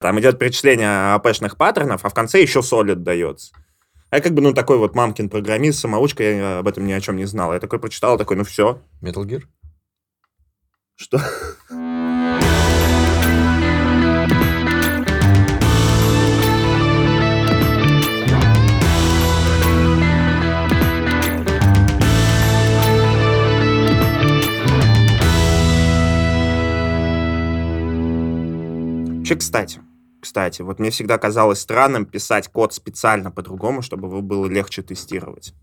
Там идет перечисление АПшных паттернов, а в конце еще solid дается. А я как бы, ну, такой вот мамкин программист, самоучка, я об этом ни о чем не знал. Я такой прочитал, такой, ну, все. Metal Gear? Что? Вообще, кстати, кстати, вот мне всегда казалось странным писать код специально по-другому, чтобы его было легче тестировать.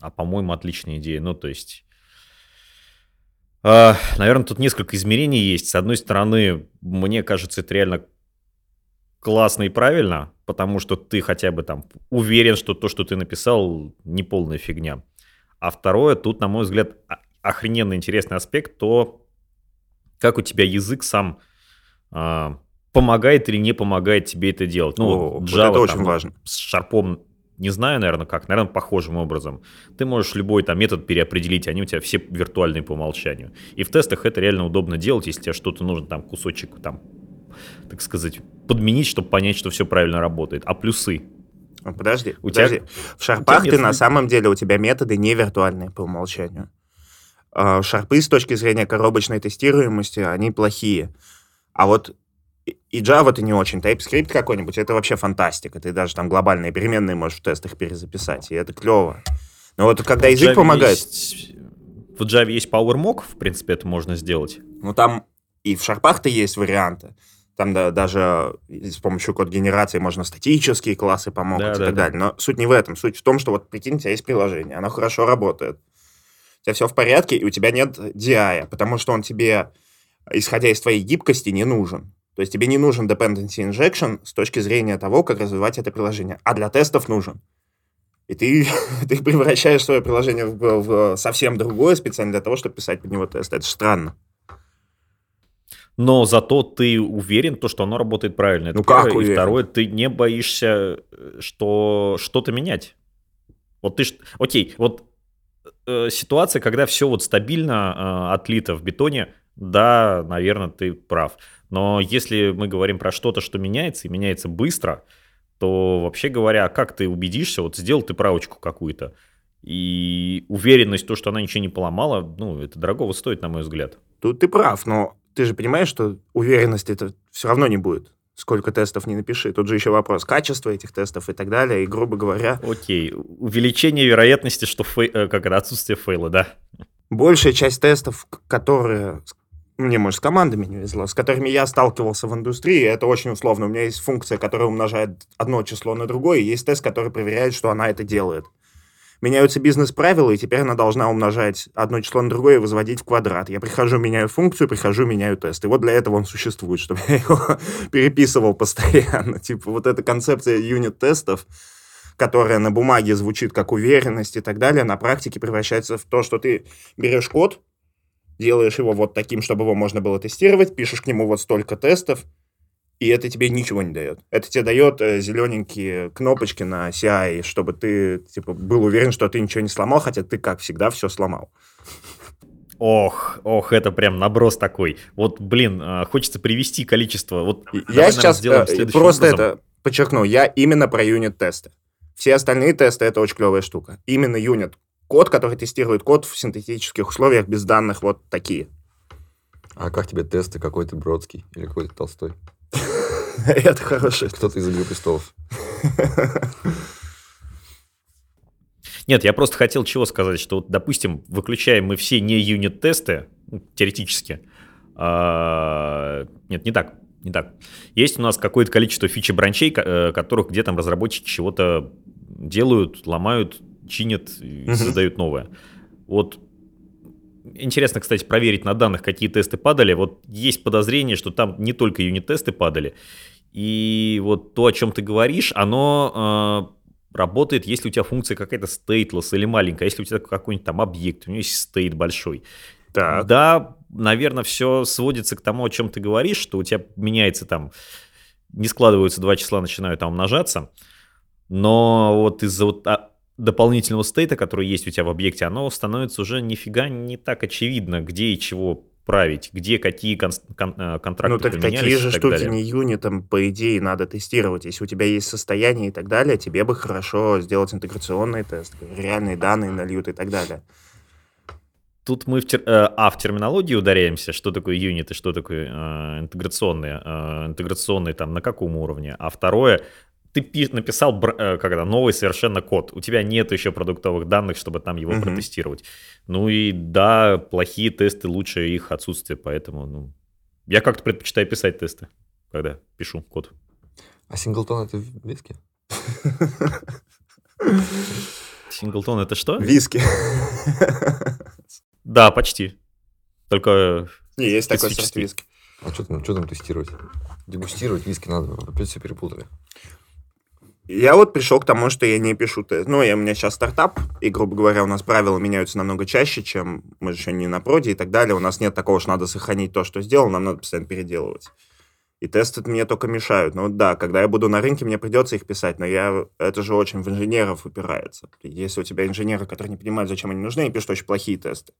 А, по-моему, отличная идея. Ну, то есть... Э, наверное, тут несколько измерений есть. С одной стороны, мне кажется, это реально классно и правильно, потому что ты хотя бы там уверен, что то, что ты написал, не полная фигня. А второе, тут, на мой взгляд, охрененно интересный аспект, то, как у тебя язык сам э, помогает или не помогает тебе это делать. Ну, О, Java, это очень там, важно. С шарпом не знаю, наверное, как, наверное, похожим образом. Ты можешь любой там метод переопределить, они у тебя все виртуальные по умолчанию. И в тестах это реально удобно делать, если тебе что-то нужно, там, кусочек, там, так сказать, подменить, чтобы понять, что все правильно работает. А плюсы? Подожди, у подожди. Тебя, в шарпах ты на самом деле, у тебя методы не виртуальные по умолчанию. А, шарпы с точки зрения коробочной тестируемости, они плохие. А вот и Java ты не очень. TypeScript какой-нибудь, это вообще фантастика. Ты даже там глобальные переменные можешь в тестах перезаписать, и это клево. Но вот когда язык помогает... Есть... В Java есть PowerMock, в принципе, это можно сделать. Ну, там и в шарпах-то есть варианты. Там да, даже с помощью код-генерации можно статические классы помогут да, и да, так да. далее. Но суть не в этом. Суть в том, что вот, прикинь, у тебя есть приложение, оно хорошо работает. У тебя все в порядке, и у тебя нет DI, потому что он тебе, исходя из твоей гибкости, не нужен. То есть тебе не нужен dependency injection с точки зрения того, как развивать это приложение, а для тестов нужен. И ты, ты превращаешь свое приложение в, в совсем другое специально для того, чтобы писать под него тест. Это же странно. Но зато ты уверен, то, что оно работает правильно. Это ну первое. как уверен? И второе, ты не боишься, что что-то менять. Вот ты... Окей, вот э, ситуация, когда все вот стабильно э, отлито в бетоне, да, наверное, ты прав. Но если мы говорим про что-то, что меняется и меняется быстро, то вообще говоря, как ты убедишься, вот сделал ты правочку какую-то, и уверенность, то, что она ничего не поломала, ну, это дорогого стоит, на мой взгляд. Тут ты прав, но ты же понимаешь, что уверенности это все равно не будет. Сколько тестов не напиши. Тут же еще вопрос качества этих тестов и так далее. И, грубо говоря... Окей. Увеличение вероятности, что фей... Э, как это, отсутствие фейла, да? Большая часть тестов, которые, мне, может, с командами не везло, с которыми я сталкивался в индустрии, это очень условно. У меня есть функция, которая умножает одно число на другое, и есть тест, который проверяет, что она это делает. Меняются бизнес-правила, и теперь она должна умножать одно число на другое и возводить в квадрат. Я прихожу, меняю функцию, прихожу, меняю тест. И вот для этого он существует, чтобы я его переписывал постоянно. Типа вот эта концепция юнит-тестов, которая на бумаге звучит как уверенность и так далее, на практике превращается в то, что ты берешь код, делаешь его вот таким, чтобы его можно было тестировать, пишешь к нему вот столько тестов, и это тебе ничего не дает. Это тебе дает э, зелененькие кнопочки на CI, чтобы ты типа, был уверен, что ты ничего не сломал, хотя ты, как всегда, все сломал. Ох, ох, это прям наброс такой. Вот, блин, э, хочется привести количество. Вот я сейчас наверное, э, просто образом. это подчеркну. Я именно про юнит-тесты. Все остальные тесты — это очень клевая штука. Именно юнит код, который тестирует код в синтетических условиях без данных вот такие. А как тебе тесты? Какой то Бродский или какой-то Толстой? Это хороший. Кто-то из «Игры престолов». Нет, я просто хотел чего сказать, что, вот, допустим, выключаем мы все не юнит-тесты, ну, теоретически. А, нет, не так, не так. Есть у нас какое-то количество фичи бранчей, э, которых где там разработчики чего-то делают, ломают, чинят и угу. создают новое. Вот интересно, кстати, проверить на данных, какие тесты падали. Вот есть подозрение, что там не только юнит-тесты падали. И вот то, о чем ты говоришь, оно э, работает, если у тебя функция какая-то stateless или маленькая, если у тебя какой-нибудь там объект, у него есть стейт большой. Так. Да, наверное, все сводится к тому, о чем ты говоришь, что у тебя меняется там, не складываются два числа, начинают там умножаться. Но вот из-за вот а, дополнительного стейта, который есть у тебя в объекте, оно становится уже нифига не так очевидно, где и чего править, где какие кон- кон- э, контракты Ну так такие и же так штуки далее. не юнитом, по идее, надо тестировать. Если у тебя есть состояние и так далее, тебе бы хорошо сделать интеграционный тест, реальные данные нальют и так далее. Тут мы в, тер- э, а, в терминологии ударяемся, что такое юнит и что такое э, интеграционные. Э, интеграционные там на каком уровне. А второе, ты пи- написал э, как это, новый совершенно код. У тебя нет еще продуктовых данных, чтобы там его Мгм. протестировать. Ну и да, плохие тесты, лучше их отсутствие, поэтому ну, я как-то предпочитаю писать тесты, когда пишу код. А синглтон это виски? Синглтон это что? Виски. Да, почти. Только Не, есть такой сорт виски. А что там, что там тестировать? Дегустировать виски надо. Опять все перепутали. Я вот пришел к тому, что я не пишу тест. Ну, я, у меня сейчас стартап, и, грубо говоря, у нас правила меняются намного чаще, чем мы же еще не на проде и так далее. У нас нет такого, что надо сохранить то, что сделал, нам надо постоянно переделывать. И тесты мне только мешают. Ну да, когда я буду на рынке, мне придется их писать, но я, это же очень в инженеров упирается. Если у тебя инженеры, которые не понимают, зачем они нужны, они пишут очень плохие тесты.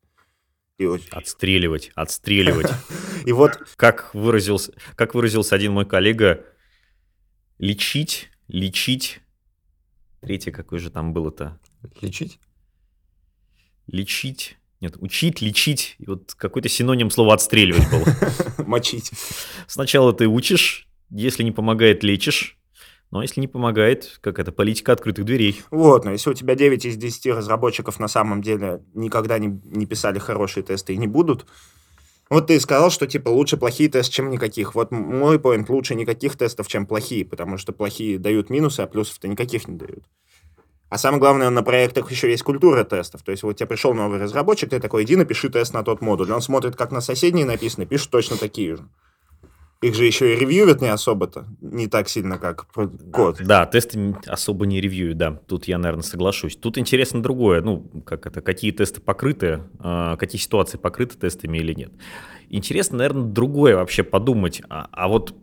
И, отстреливать, отстреливать. и вот как выразился, как выразился один мой коллега, лечить, лечить. Третье, какое же там было-то? Лечить? Лечить. Нет, учить, лечить. И вот какой-то синоним слова отстреливать был. мочить. Сначала ты учишь, если не помогает, лечишь. Но если не помогает, как это, политика открытых дверей. Вот, но если у тебя 9 из 10 разработчиков на самом деле никогда не, не писали хорошие тесты и не будут, вот ты сказал, что типа лучше плохие тесты, чем никаких. Вот мой поинт, лучше никаких тестов, чем плохие, потому что плохие дают минусы, а плюсов-то никаких не дают. А самое главное, на проектах еще есть культура тестов. То есть вот тебе пришел новый разработчик, ты такой, иди напиши тест на тот модуль. Он смотрит, как на соседние написано, пишет точно такие же. Их же еще и ревьюют не особо-то, не так сильно, как код. Да, тесты особо не ревьюют, да. Тут я, наверное, соглашусь. Тут интересно другое. Ну, как это, какие тесты покрыты, а, какие ситуации покрыты тестами или нет. Интересно, наверное, другое вообще подумать. А, а вот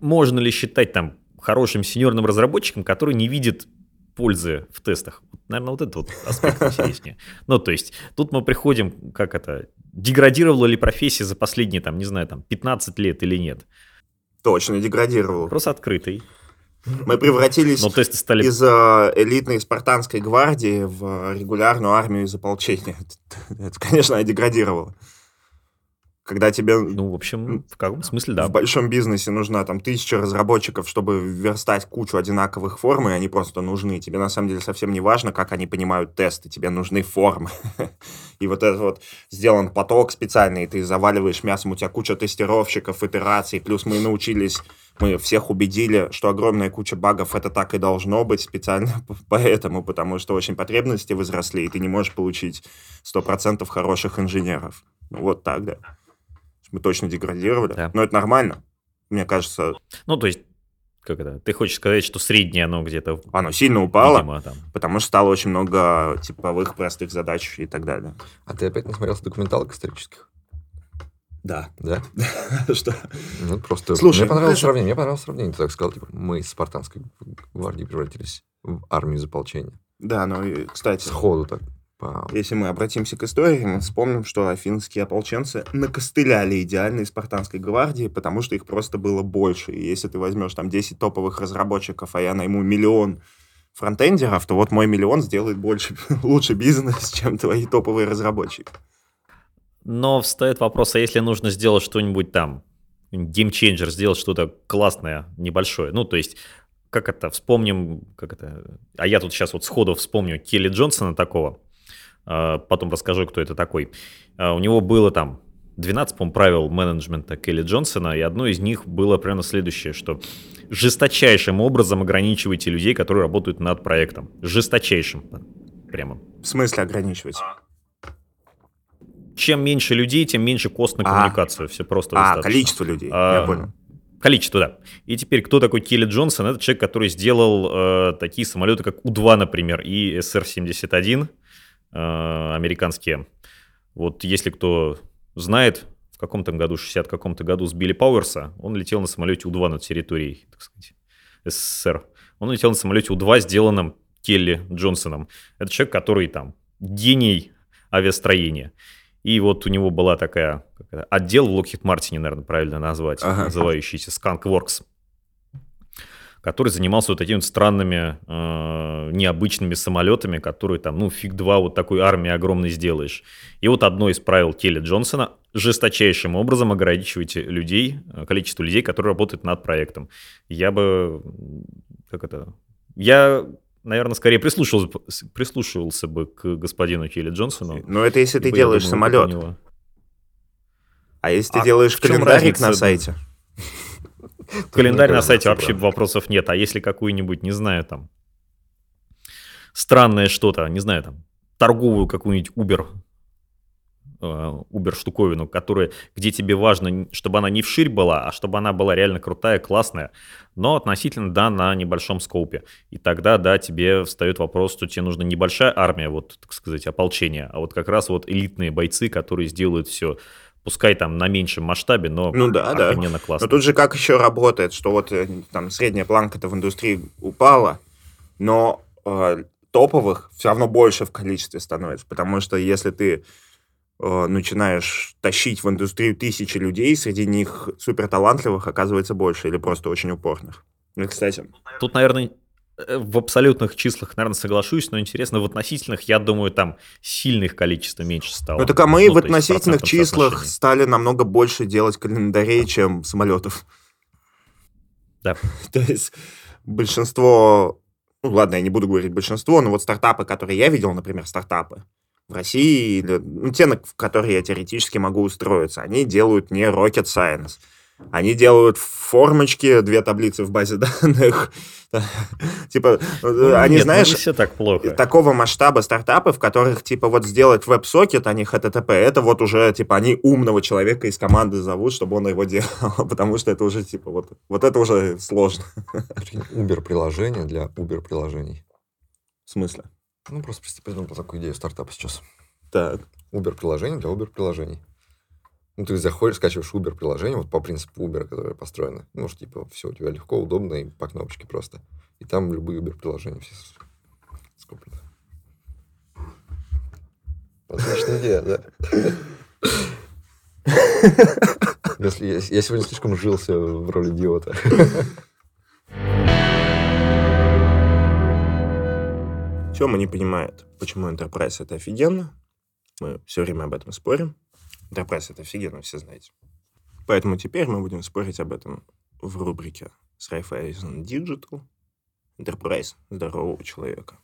можно ли считать там хорошим сеньорным разработчиком, который не видит пользы в тестах? Наверное, вот этот вот аспект интереснее. Ну, то есть, тут мы приходим, как это, деградировала ли профессия за последние, там, не знаю, там, 15 лет или нет? Точно, деградировал. Вопрос открытый. Мы превратились Но тесты стали... из э, элитной спартанской гвардии в регулярную армию из ополчения. Это, конечно, деградировало. Когда тебе Ну, в общем, в каком смысле, да. в большом бизнесе нужна там тысяча разработчиков, чтобы верстать кучу одинаковых форм, и они просто нужны. Тебе на самом деле совсем не важно, как они понимают тесты, тебе нужны формы. И вот это вот сделан поток специальный, и ты заваливаешь мясом, у тебя куча тестировщиков, итераций, плюс мы научились, мы всех убедили, что огромная куча багов это так и должно быть специально поэтому, потому что очень потребности возросли, и ты не можешь получить 100% хороших инженеров. Ну, Вот так, да. Мы точно деградировали, Да. но это нормально. Мне кажется, Ну, то есть, как это, ты хочешь сказать, что среднее оно где-то, оно сильно упало, видимо, там. потому что стало очень много типовых простых задач и так далее. А ты опять насмотрелся документалок исторических? Да. Да? Что? Ну, просто... Слушай, мне понравилось сравнение. Мне понравилось сравнение. Ты так сказал, типа, мы из спартанской гвардии превратились в армию из ополчения. Да, ну и, кстати, Сходу так. Если мы обратимся к истории, мы вспомним, что афинские ополченцы накостыляли идеальной спартанской гвардии, потому что их просто было больше. И если ты возьмешь там 10 топовых разработчиков, а я найму миллион фронтендеров, то вот мой миллион сделает больше, лучше бизнес, чем твои топовые разработчики. Но встает вопрос, а если нужно сделать что-нибудь там, геймченджер, сделать что-то классное, небольшое, ну, то есть, как это, вспомним, как это, а я тут сейчас вот сходу вспомню Келли Джонсона такого, потом расскажу, кто это такой. А, У него было там 12, по правил менеджмента Келли Джонсона, и одно из них было примерно следующее, что жесточайшим образом ограничивайте людей, которые работают над проектом. Жесточайшим. Прямо. В смысле ограничивать? Чем меньше людей, тем меньше кост на А. коммуникацию. Все просто А, достаточно. количество людей, А, я понял. Количество, да. И теперь, кто такой Келли Джонсон? Это человек, который сделал э, такие самолеты, как У-2, например, и СР-71 э, американские. Вот если кто знает, в каком там году, 60 каком-то году сбили Пауэрса, он летел на самолете У-2 над территорией, так сказать, СССР. Он летел на самолете У-2, сделанном Келли Джонсоном. Это человек, который там гений авиастроения. И вот у него была такая отдел в Lockheed Martin, наверное, правильно назвать, Ага. называющийся Skunkworks, который занимался вот такими вот странными, э, необычными самолетами, которые там, ну, фиг два вот такой армии огромной сделаешь. И вот одно из правил Келли Джонсона – жесточайшим образом ограничивайте людей, э, количество людей, которые работают над проектом. Я бы, как это, я, наверное, скорее прислушивался, прислушивался бы к господину Келли Джонсону. Но это если ты делаешь думаю, самолет. А если ты А делаешь в чём календарик на разница? сайте? Календарь на сайте вообще вопросов нет. А если какую-нибудь, не знаю, там, странное что-то, не знаю, там, торговую какую-нибудь Uber, э, Uber штуковину, которая, где тебе важно, чтобы она не вширь была, а чтобы она была реально крутая, классная, но относительно, да, на небольшом скопе. И тогда, да, тебе встает вопрос, что тебе нужна небольшая армия, вот, так сказать, ополчение, а вот как раз вот элитные бойцы, которые сделают все, пускай там на меньшем масштабе, но Ну да, да. классно. Но тут же как еще работает, что вот э, там средняя планка-то в индустрии упала, но э, топовых все равно больше в количестве становится, потому что если ты э, начинаешь тащить в индустрию тысячи людей, среди них суперталантливых оказывается больше или просто очень упорных. Ну, кстати, Тут, наверное, в абсолютных числах, наверное, соглашусь, но интересно, в относительных, я думаю, там сильных количество меньше стало. ну так а мы Ну, в относительных числах стали намного больше делать календарей, чем самолетов. Да. То есть большинство, ну ладно, я не буду говорить большинство, но вот стартапы, которые я видел, например, стартапы в России, или, ну, те, в которые я теоретически могу устроиться, они делают не rocket science. Они делают формочки, две таблицы в базе данных. Типа, Ну, они, ну, знаешь, все так плохо. такого масштаба стартапы, в которых, типа, вот сделать веб-сокет, а не HTTP, это вот уже, типа, они умного человека из команды зовут, чтобы он его делал, потому что это уже, типа, вот, вот это уже сложно. Uber-приложение для Uber-приложений. В смысле? Ну, просто придумал такую идею стартапа сейчас. Так. Uber-приложение для Uber-приложений. Ну, ты заходишь, скачиваешь Uber-приложение, вот по принципу Uber, которое построено. Ну, что, типа, все у тебя легко, удобно и по кнопочке просто. И там любые Uber-приложения все с- скоплены. Отличная идея, да? Если я, я сегодня слишком жился в роли идиота. Тёма не понимает, почему Enterprise это офигенно. Мы все время об этом спорим. Enterprise это офигенно, все знаете. Поэтому теперь мы будем спорить об этом в рубрике с Raiffeisen Digital. Enterprise здорового человека.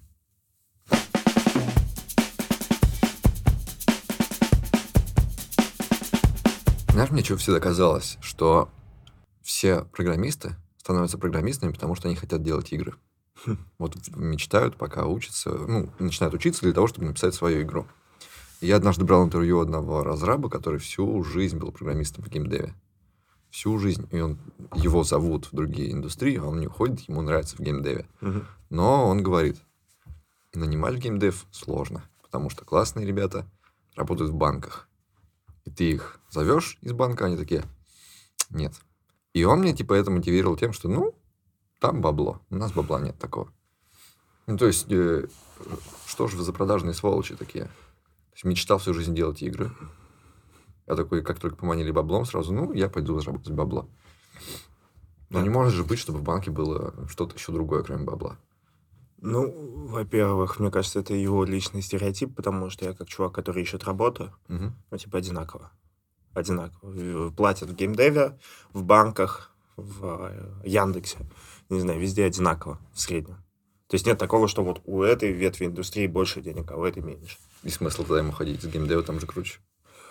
Знаешь, мне что всегда казалось, что все программисты становятся программистами, потому что они хотят делать игры. Вот мечтают, пока учатся, ну, начинают учиться для того, чтобы написать свою игру. Я однажды брал интервью одного разраба, который всю жизнь был программистом в геймдеве. Всю жизнь. И он, его зовут в другие индустрии, а он не уходит, ему нравится в геймдеве. Но он говорит, нанимать в геймдев сложно, потому что классные ребята работают в банках. И ты их зовешь из банка, они такие, нет. И он мне, типа, это мотивировал тем, что, ну, там бабло, у нас бабла нет такого. Ну, то есть, э, что же вы за продажные сволочи такие? То есть, мечтал всю жизнь делать игры. Я такой, как только поманили баблом, сразу, ну, я пойду заработать бабло. Но не может же быть, чтобы в банке было что-то еще другое, кроме бабла. Ну, во-первых, мне кажется, это его личный стереотип, потому что я как чувак, который ищет работу, Мгм. ну, типа, одинаково. Одинаково. Платят в геймдеве, в банках, в э, Яндексе. Не знаю, везде одинаково, в среднем. То есть нет такого, что вот у этой ветви индустрии больше денег, а у этой меньше. И смысл тогда ему ходить из геймдева там же круче.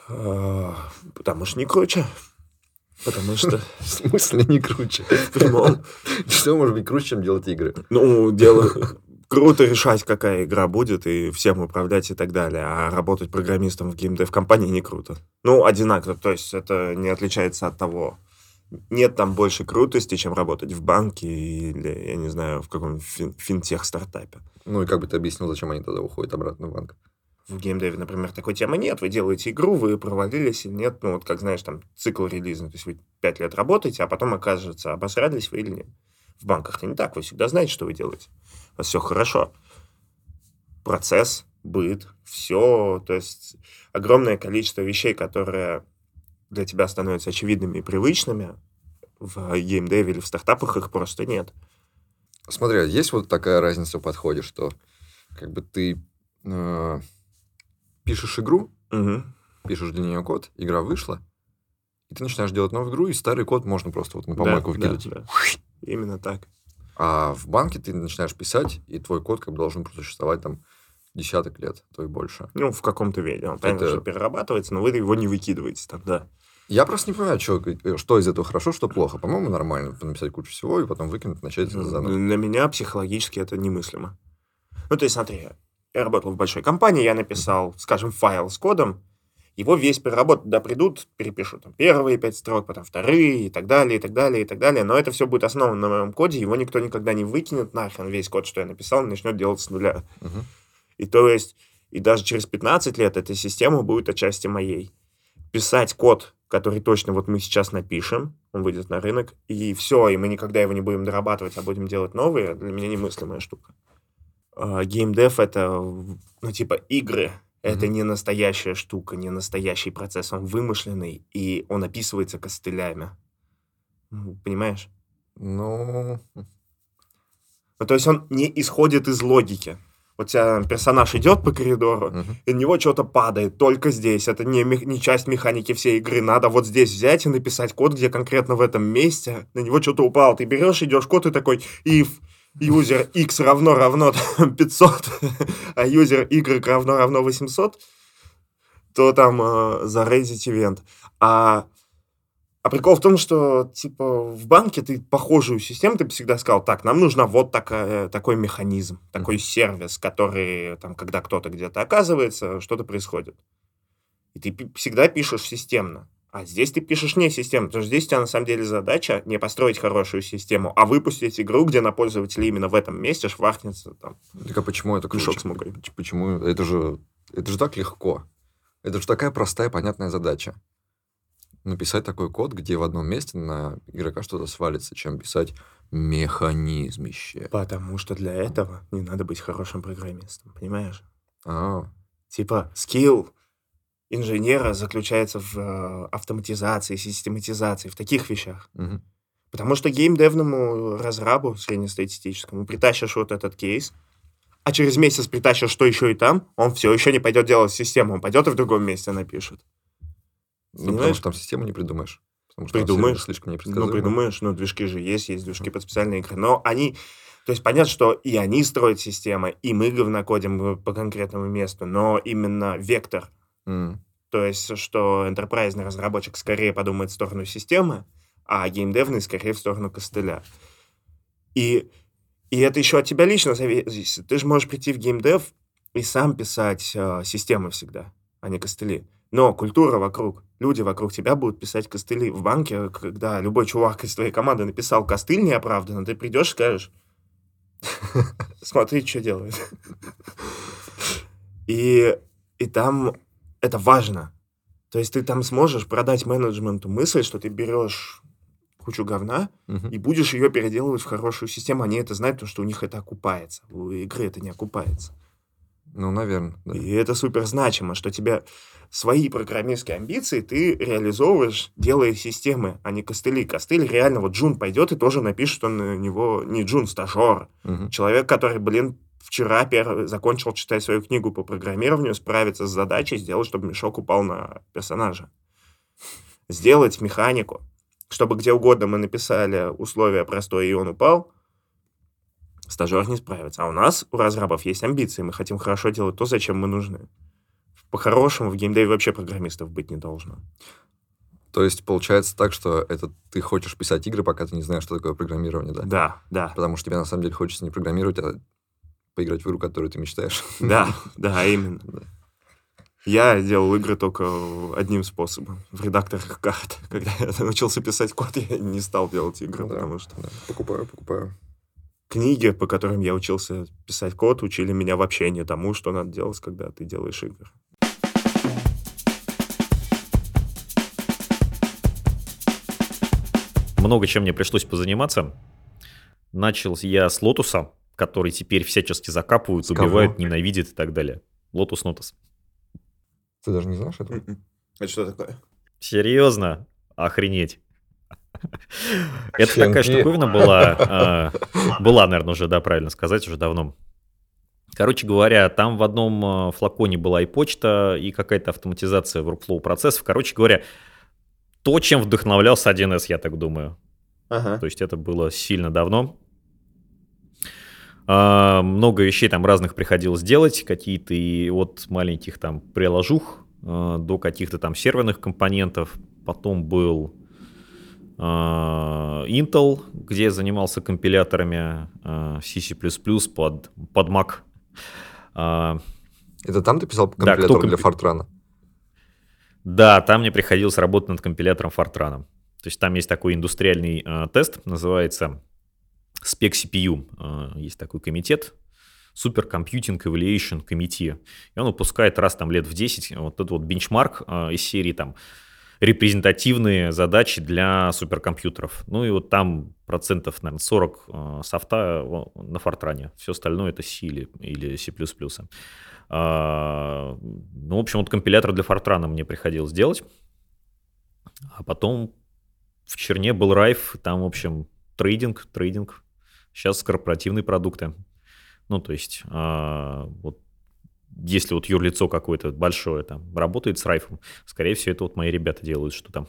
А, Потому что не круче. Потому что В смысле не круче? в прямом... Что может быть круче, чем делать игры? Ну, дело... Круто решать, какая игра будет, и всем управлять и так далее. А работать программистом в геймдев-компании не круто. Ну, одинаково. То есть это не отличается от того. Нет там больше крутости, чем работать в банке или, я не знаю, в каком-нибудь фин- финтех-стартапе. Ну и как бы ты объяснил, зачем они тогда уходят обратно в банк? В геймдеве, например, такой темы нет. Вы делаете игру, вы провалились или нет. Ну, вот как, знаешь, там цикл релиза. То есть вы пять лет работаете, а потом окажется, обосрались вы или нет. В банках-то не так. Вы всегда знаете, что вы делаете. У вас все хорошо. процесс, быт, все, то есть огромное количество вещей, которые для тебя становятся очевидными и привычными, в геймдеве или в стартапах их просто нет. Смотри, а есть вот такая разница в подходе, что как бы ты э, пишешь игру, Мгм. пишешь для нее код, игра вышла, и ты начинаешь делать новую игру, и старый код можно просто вот на Да, помойку да, выкидывать. да. Именно так. А в банке ты начинаешь писать, и твой код как бы должен просуществовать там десяток лет, то и больше. Ну, в каком-то виде. Он, понятно, Это- что перерабатывается, но вы его не выкидываете там, да. Я просто не понимаю, чё, э, что из этого хорошо, что плохо. По-моему, нормально написать кучу всего, и потом выкинуть, начать заново. Для меня психологически это немыслимо. Ну, то есть, смотри, я работал в большой компании, я написал, скажем, файл с кодом, его весь переработать, туда придут, перепишут там первые пять строк, потом вторые, и так далее, и так далее, и так далее. Но это все будет основано на моем коде, его никто никогда не выкинет нахрен, весь код, что я написал, начнет делать с нуля. Мгм. И то есть, и даже через 15 лет эта система будет отчасти моей. Писать код, который точно вот мы сейчас напишем, он выйдет на рынок, и все, и мы никогда его не будем дорабатывать, а будем делать новые, для меня немыслимая штука. А, Геймдев — это, ну, типа, игры. Это Мгм. не настоящая штука, не настоящий процесс, он вымышленный, и он описывается костылями. Понимаешь? Ну, Ну, то есть он не исходит из логики. Вот тебя персонаж идет по коридору, мгм. и на него что-то падает только здесь. Это не, не часть механики всей игры. Надо вот здесь взять и написать код, где конкретно в этом месте на него что-то упало. Ты берешь, идешь код и такой if user x равно равно там, 500, а user y равно равно 800, то там э, зарейзить ивент. А, а прикол в том, что типа в банке ты похожую систему, ты бы всегда сказал, так, нам нужна вот такая, такой механизм, такой сервис, который там, когда кто-то где-то оказывается, что-то происходит. И ты всегда пишешь системно. А здесь ты пишешь не системно, потому что здесь у тебя на самом деле задача не построить хорошую систему, а выпустить игру, где на пользователя именно в этом месте шваркнется там. Так а почему это ключ? с мукой. Почему? Это же, это же так легко. Это же такая простая, понятная задача. Написать такой код, где в одном месте на игрока что-то свалится, чем писать механизмище. Потому что для этого не надо быть хорошим программистом, понимаешь? А, Типа, скилл инженера заключается в э, автоматизации, систематизации, в таких вещах. мгм. Потому что геймдевному разрабу среднестатистическому притащишь вот этот кейс, а через месяц притащишь что еще и там, он все еще не пойдет делать систему, он пойдет и в другом месте напишет. Ну, потому Понимаешь? что там систему не придумаешь. Потому что Придумаешь. слишком Ну, непредсказуемый. придумаешь, ну, движки же есть, есть движки под специальные игры, но они... То есть понятно, что и они строят системы, и мы говнокодим по конкретному месту, но именно вектор М. То есть, что enterprise разработчик скорее подумает в сторону системы, а геймдевный скорее в сторону костыля. И, и это еще от тебя лично зависит. Ты же можешь прийти в геймдев и сам писать э, системы всегда, а не костыли. Но культура вокруг, люди вокруг тебя будут писать костыли. В банке, когда любой чувак из твоей команды написал костыль неоправданно, ты придешь и скажешь, смотри, что делает. И, и там это важно. То есть ты там сможешь продать менеджменту мысль, что ты берешь кучу говна Мгм. и будешь ее переделывать в хорошую систему. Они это знают, потому что у них это окупается. У игры это не окупается. Ну, наверное, да. И это супер значимо, что тебе свои программистские амбиции ты реализовываешь, делая системы, а не костыли. Костыль реально, вот Джун пойдет и тоже напишет, что на него не Джун, стажер. Мгм. Человек, который, блин, вчера пер- закончил читать свою книгу по программированию, справиться с задачей, сделать, чтобы мешок упал на персонажа. Сделать механику, чтобы где угодно мы написали условия простое, и он упал, стажер не справится. А у нас, у разрабов, есть амбиции. Мы хотим хорошо делать то, зачем мы нужны. По-хорошему, в геймдеве вообще программистов быть не должно. То есть получается так, что это ты хочешь писать игры, пока ты не знаешь, что такое программирование, да? Да, да, Потому что тебе на самом деле хочется не программировать, а поиграть в игру, которую ты мечтаешь. да, да, именно. Да. Я делал игры только одним способом. В редакторах карт. Когда я научился писать код, я не стал делать игры, Да. потому что Да, Покупаю, покупаю. Книги, по которым я учился писать код, учили меня вообще не тому, что надо делать, когда ты делаешь игры. Много чем мне пришлось позаниматься. Начал я с лотуса. который теперь всячески закапывают, убивают, ненавидят и так далее. Lotus Notes. Ты даже не знаешь этого? М-м. Это что такое? Серьезно? Охренеть. Это такая штуковина была. а, Была, наверное, уже, да, правильно сказать, уже давно. Короче говоря, там в одном а, флаконе была и почта, и какая-то автоматизация workflow процессов. Короче говоря, то, чем вдохновлялся 1С, я так думаю. Ага. То есть это было сильно давно. А, много вещей там разных приходилось делать, какие-то и от маленьких там приложух а, до каких-то там серверных компонентов. Потом был Intel, где я занимался компиляторами а, C++ под, под Mac. А, Это там ты писал компилятор компи- для Фортрана? Да, там мне приходилось работать над компилятором Fortran. То есть там есть такой индустриальный э, тест, называется Spec CPU. Э, есть такой комитет, Super Computing Evaluation Committee. И он выпускает раз там лет в 10 вот этот вот бенчмарк э, из серии там репрезентативные задачи для суперкомпьютеров. Ну и вот там процентов, наверное, 40 э, софта на Фортране. Все остальное это C или, или C++. А, ну, в общем, вот компилятор для Фортрана мне приходилось делать. А потом в Черне был Райф, там, в общем, трейдинг, трейдинг. Сейчас корпоративные продукты. Ну, то есть, а, вот если вот юрлицо какое-то большое там работает с Райфом, скорее всего, это вот мои ребята делают, что там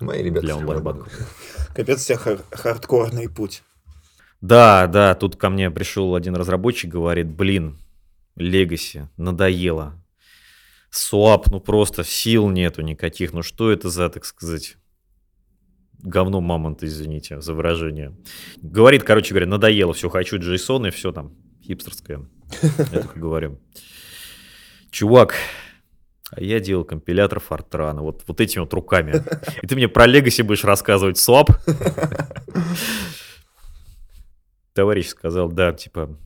Мои ребята для онлайн-банков. Капец, у тебя хар- хардкорный путь. Да, да, тут ко мне пришел один разработчик, говорит, блин, Legacy, надоело. Swap, ну просто сил нету никаких, ну что это за, так сказать, говно мамонт, извините за выражение. Говорит, короче говоря, надоело, все, хочу JSON и все там, хипстерское. Я так говорю. Чувак, а я делал компилятор Фортрана, вот, вот этими вот руками. И ты мне про Legacy будешь рассказывать, Swap? Товарищ сказал, да, типа,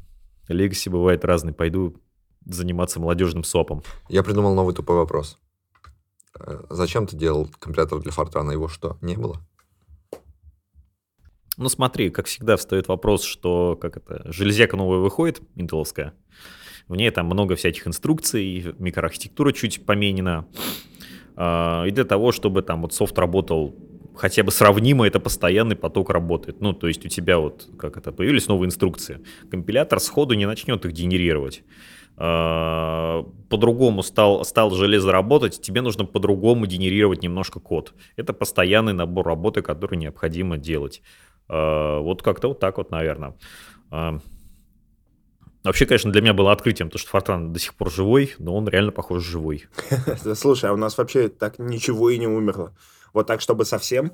Legacy бывает разный, пойду заниматься молодежным свапом. Я придумал новый тупой вопрос. Э, Зачем ты делал компилятор для Фортрана? Его что, не было? Ну смотри, как всегда встает вопрос, что как это, железяка новая выходит, интеловская, в ней там много всяких инструкций, микроархитектура чуть поменена. А, И для того, чтобы там вот софт работал хотя бы сравнимо, это постоянный поток работает. Ну, то есть у тебя вот, как это, появились новые инструкции. Компилятор сходу не начнет их генерировать. А, По-другому стал, стал железо работать, тебе нужно по-другому генерировать немножко код. Это постоянный набор работы, который необходимо делать. А, Вот как-то вот так вот, наверное. А, Вообще, конечно, для меня было открытием, то, что Фортран до сих пор живой, но он реально, похож, живой. Слушай, а у нас вообще так ничего и не умерло. Вот так, чтобы совсем,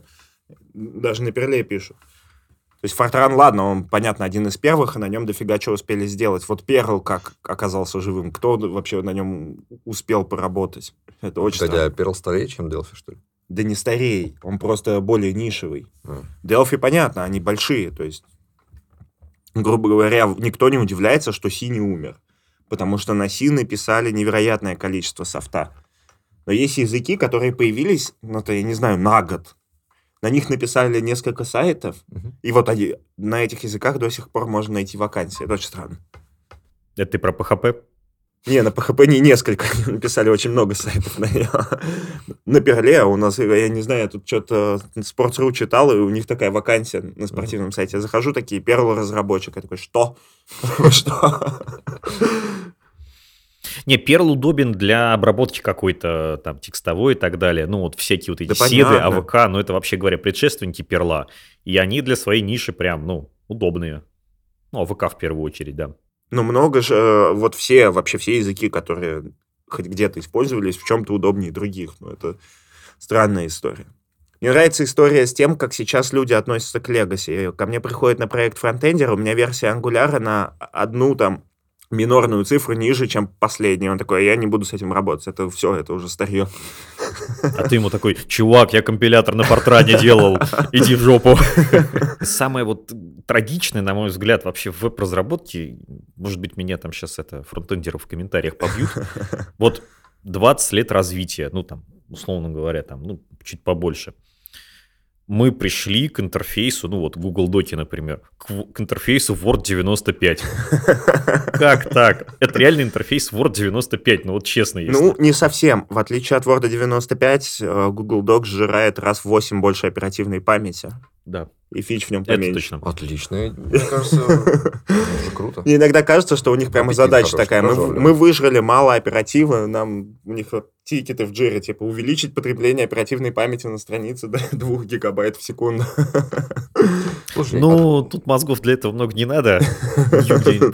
даже на перле пишут. То есть Фортран, ладно, он, понятно, один из первых, и на нем дофига чего успели сделать. Вот Перл как оказался живым? Кто вообще на нем успел поработать? Это очень странно. а Перл старее, чем Delphi, что ли? Да не старей, он просто более нишевый. А. Delphi, понятно, они большие, то есть, грубо говоря, никто не удивляется, что Си не умер, потому что на Си написали невероятное количество софта. Но есть языки, которые появились, ну, то я не знаю, на год. На них написали несколько сайтов, Мгм. и вот они, на этих языках до сих пор можно найти вакансии. Это очень странно. Это ты про PHP? Не, на PHP не несколько, написали очень много сайтов на неё. На Перле у нас, я не знаю, я тут что-то Sports.ru читал, и у них такая вакансия на спортивном сайте. Я захожу, такие, Перл разработчик. Я такой, что? Что? Не, Perl удобен для обработки какой-то там текстовой и так далее. Ну, вот всякие вот эти Да седы. АВК, ну, это вообще говоря, предшественники Перла. И они для своей ниши прям, ну, удобные. Ну, АВК в первую очередь, да. Ну, много же, э, вот все, вообще все языки, которые хоть где-то использовались, в чем-то удобнее других. Ну, это странная история. Мне нравится история с тем, как сейчас люди относятся к Legacy. Ко мне приходит на проект фронтендера, у меня версия Angular на одну там минорную цифру ниже, чем последняя. Он такой, «А я не буду с этим работать. Это все, это уже старье. А ты ему такой, чувак, я компилятор на портране делал, иди в жопу. Самое вот трагичное, на мой взгляд, вообще в веб-разработке, может быть, меня там сейчас это фронтендеры в комментариях побьют, вот 20 лет развития, ну там, условно говоря, там, ну, чуть побольше. Мы пришли к интерфейсу, ну вот Google Доки, например, к, к интерфейсу Word 95. Как так? Это реальный интерфейс Word 95, ну вот честно. Если. Ну, не совсем. В отличие от Word 95, э, Google Docs сжирает раз в 8 больше оперативной памяти. Да. И фич в нем Это поменьше. точно. Отлично. Мне кажется, это круто. Иногда кажется, что у них прямо задача такая. Мы, мы выжрали мало оперативы, нам у них вот тикеты в джире, типа увеличить потребление оперативной памяти на странице до 2 гигабайт в секунду. Слушай, Ну, тут мозгов для этого много не надо. Её где-нибудь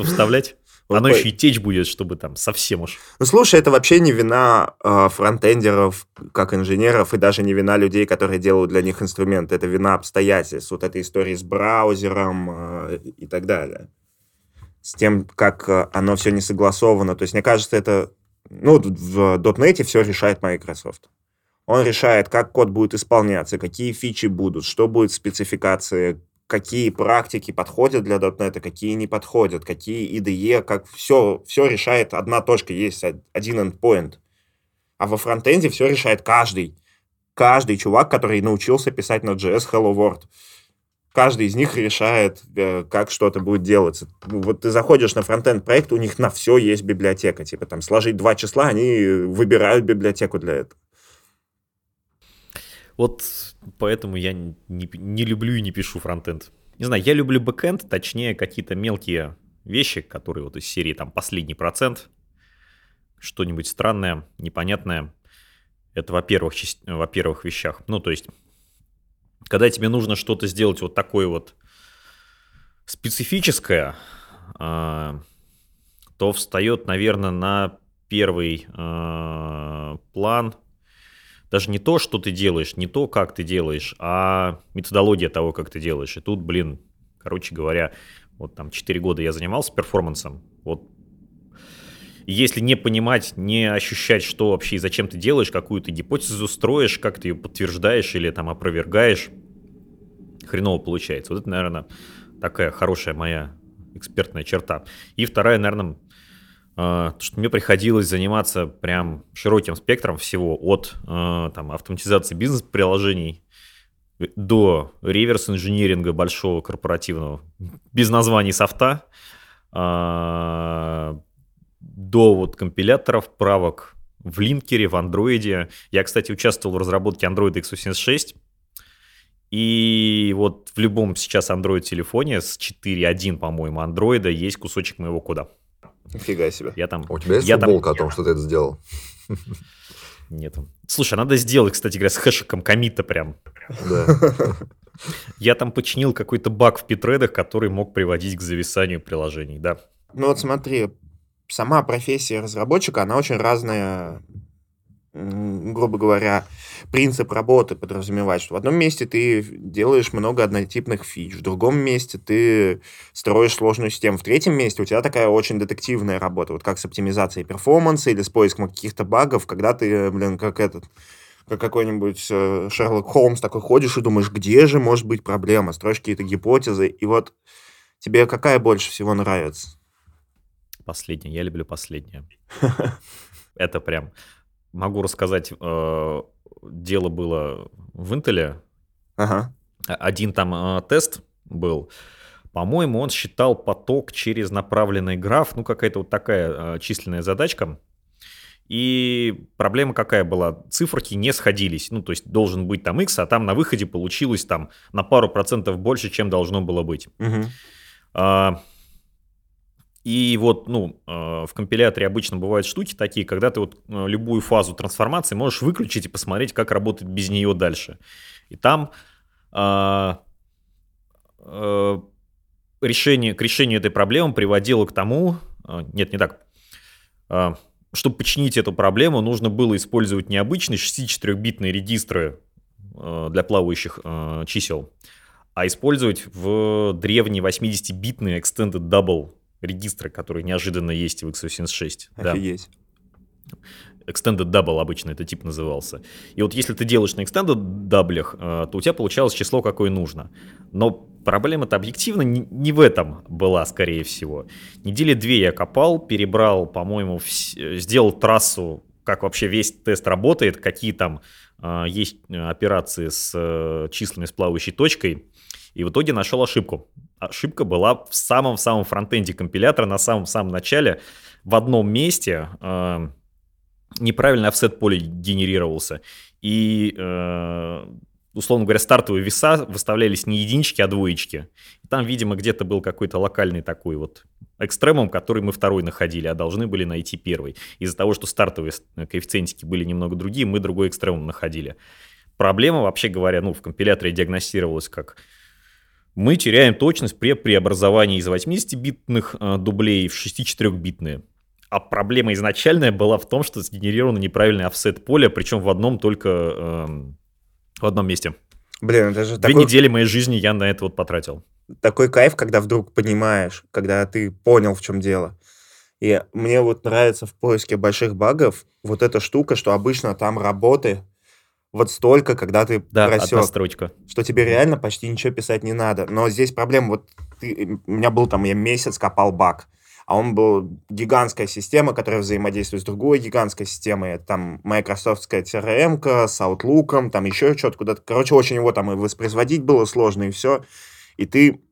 вставлять. Оно Вот еще и течь будет, чтобы там совсем уж. Ну, слушай, это вообще не вина э, фронтендеров, как инженеров, и даже не вина людей, которые делают для них инструменты. Это вина обстоятельств. Вот этой истории с браузером э, и так далее. С тем, как э, оно все не согласовано. То есть, мне кажется, это... Ну, вот в .NET все решает Microsoft. Он решает, как код будет исполняться, какие фичи будут, что будет в спецификации, какие практики подходят для .NET, какие не подходят, какие IDE, как все, все решает одна точка, есть од- один endpoint. А во фронтенде все решает каждый. Каждый чувак, который научился писать на JS Hello World. Каждый из них решает, э, как что-то будет делаться. Ну, Вот ты заходишь на фронтенд проект, у них на все есть библиотека. Типа там сложить два числа, они выбирают библиотеку для этого. Вот поэтому я не, не люблю и не пишу фронтенд. Не знаю, я люблю бэкенд, точнее какие-то мелкие вещи, которые вот из серии там последний процент, что-нибудь странное, непонятное. Это во-первых, во-первых вещах. Ну, то есть, когда тебе нужно что-то сделать вот такое вот специфическое, а, то встает, наверное, на первый а, план даже не то, что ты делаешь, не то, как ты делаешь, а методология того, как ты делаешь. И тут, блин, короче говоря, вот там 4 года я занимался перформансом, вот если не понимать, не ощущать, что вообще и зачем ты делаешь, какую ты гипотезу строишь, как ты ее подтверждаешь или там опровергаешь, хреново получается. Вот это, наверное, такая хорошая моя экспертная черта. И вторая, наверное, э, что мне приходилось заниматься прям широким спектром всего от э, там, автоматизации бизнес-приложений до реверс-инжиниринга большого корпоративного, без названий софта, э, до вот компиляторов, правок в линкере, в андроиде. Я, кстати, участвовал в разработке Android x86, и вот в любом сейчас Android-телефоне с 4.1, по-моему, андроида есть кусочек моего кода. Нифига себе. Я там... У тебя есть я там- футболка о том, что ты это сделал? Нет. Слушай, надо сделать, кстати говоря, с хэшиком комита прям. Да. Я там починил какой-то баг в питредах, который мог приводить к зависанию приложений, да. Ну вот смотри, сама профессия разработчика, она очень разная, грубо говоря, принцип работы подразумевает, что в одном месте ты делаешь много однотипных фич, в другом месте ты строишь сложную систему, в третьем месте у тебя такая очень детективная работа, вот как с оптимизацией перформанса или с поиском каких-то багов, когда ты, блин, как этот как какой-нибудь э, Шерлок Холмс такой ходишь и думаешь, где же может быть проблема, строишь какие-то гипотезы, и вот тебе какая больше всего нравится? Последнее. Я люблю последнее. Это прям... Могу рассказать, э, дело было в Интеле. Ага. Один там э, тест был. По-моему, он считал поток через направленный граф. Ну, какая-то вот такая э, численная задачка. И проблема какая была? Циферки не сходились. Ну, то есть должен быть там x, а там на выходе получилось там на пару процентов больше, чем должно было быть. А, И вот, ну, э, в компиляторе обычно бывают штуки такие, когда ты вот э, любую фазу трансформации можешь выключить и посмотреть, как работает без нее дальше. И там а, э, решение, к решению этой проблемы приводило к тому, а, нет, не так, А, чтобы починить эту проблему, нужно было использовать не обычные 64-битные регистры для плавающих чисел, а использовать в древние 80-битные Extended Double регистры, которые неожиданно есть в x86. Да. Офигеть. Extended Double обычно это тип назывался. И вот если ты делаешь на Extended даблях, э, то у тебя получалось число, какое нужно. Но проблема-то объективно не, в этом была, скорее всего. Недели две я копал, перебрал, по-моему, э, сделал трассу, как вообще весь тест работает, какие там э, есть операции с числами с плавающей точкой, и в итоге нашел ошибку. Ошибка была в самом-самом фронтенде компилятора, на самом-самом начале, в одном месте э, неправильно офсет поле генерировался. И э, условно говоря, стартовые веса выставлялись не единички, а двоечки. И там, видимо, где-то был какой-то локальный такой вот экстремум, который мы второй находили, а должны были найти первый. Из-за того, что стартовые коэффициентики были немного другие, мы другой экстремум находили. Проблема, вообще говоря, ну, в компиляторе диагностировалась как мы теряем точность при преобразовании из 80-битных э, дублей в 64-битные. А проблема изначальная была в том, что сгенерировано неправильный офсет поля, причем в одном только э, в одном месте. Блин, это же Две такой... недели моей жизни я на это вот потратил. Такой кайф, когда вдруг понимаешь, когда ты понял, в чем дело. И мне вот нравится в поиске больших багов вот эта штука, что обычно там работы вот столько, когда ты да, просек, одна строчка. что тебе реально почти ничего писать не надо. Но здесь проблема, вот ты, у меня был там, я месяц копал баг, а он был гигантская система, которая взаимодействует с другой гигантской системой. Там Microsoftская CRM с Outlook, там еще что-то куда-то. Короче, очень его там и воспроизводить было сложно, и все. И ты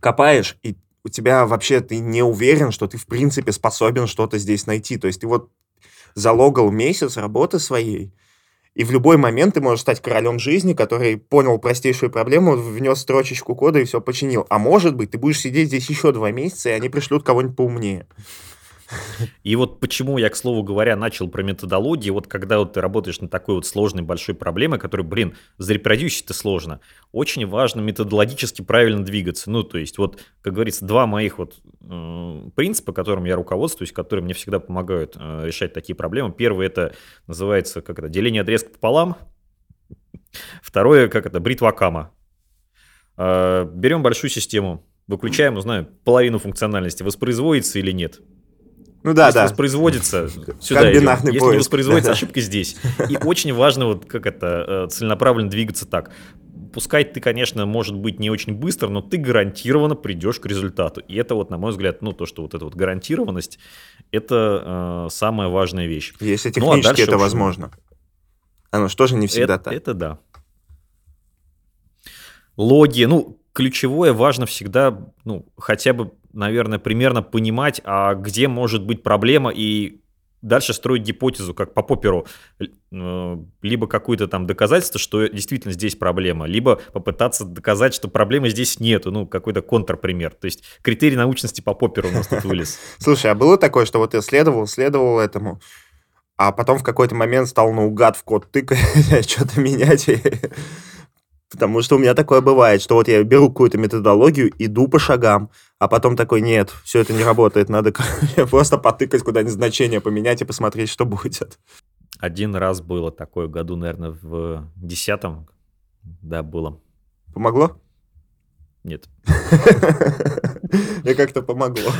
копаешь, и у тебя вообще ты не уверен, что ты в принципе способен что-то здесь найти. То есть ты вот залогал месяц работы своей, и в любой момент ты можешь стать королем жизни, который понял простейшую проблему, внес строчечку кода и все починил. А может быть, ты будешь сидеть здесь еще два месяца, и они пришлют кого-нибудь поумнее. И вот почему я, к слову говоря, начал про методологии, вот когда вот ты работаешь над такой вот сложной большой проблемой, которую, блин, зарепродюсить-то сложно, очень важно методологически правильно двигаться. Ну, то есть вот, как говорится, два моих вот э, принципа, которым я руководствуюсь, которые мне всегда помогают э, решать такие проблемы. Первый это называется, как это, деление отрезка пополам. Второе, как это, бритва Кама. Э, берем большую систему, выключаем, узнаем половину функциональности, воспроизводится или нет. Ну да, да. воспроизводится, сюда идем. Если поиск. не воспроизводится, ошибка здесь. И очень важно вот как это э, целенаправленно двигаться так. Пускай ты, конечно, может быть не очень быстро, но ты гарантированно придешь к результату. И это вот, на мой взгляд, ну то, что вот эта вот гарантированность, это э, самая важная вещь. Если технически ну, а это очень... возможно. Оно что же не всегда это, так. Это да. Логи, ну, ключевое важно всегда, ну, хотя бы наверное, примерно понимать, а где может быть проблема и дальше строить гипотезу, как по поперу, э, либо какое-то там доказательство, что действительно здесь проблема, либо попытаться доказать, что проблемы здесь нету, ну, какой-то контрпример. То есть критерий научности по поперу у нас тут вылез. Слушай, а было такое, что вот я следовал, следовал этому, а потом в какой-то момент стал наугад в код тыкать, что-то менять, Потому что у меня такое бывает, что вот я беру какую-то методологию, иду по шагам, а потом такой, нет, все это не работает, надо просто потыкать куда-нибудь значение, поменять и посмотреть, что будет. Один раз было такое, году, наверное, в десятом, да, было. Помогло? Нет. Мне как-то помогло.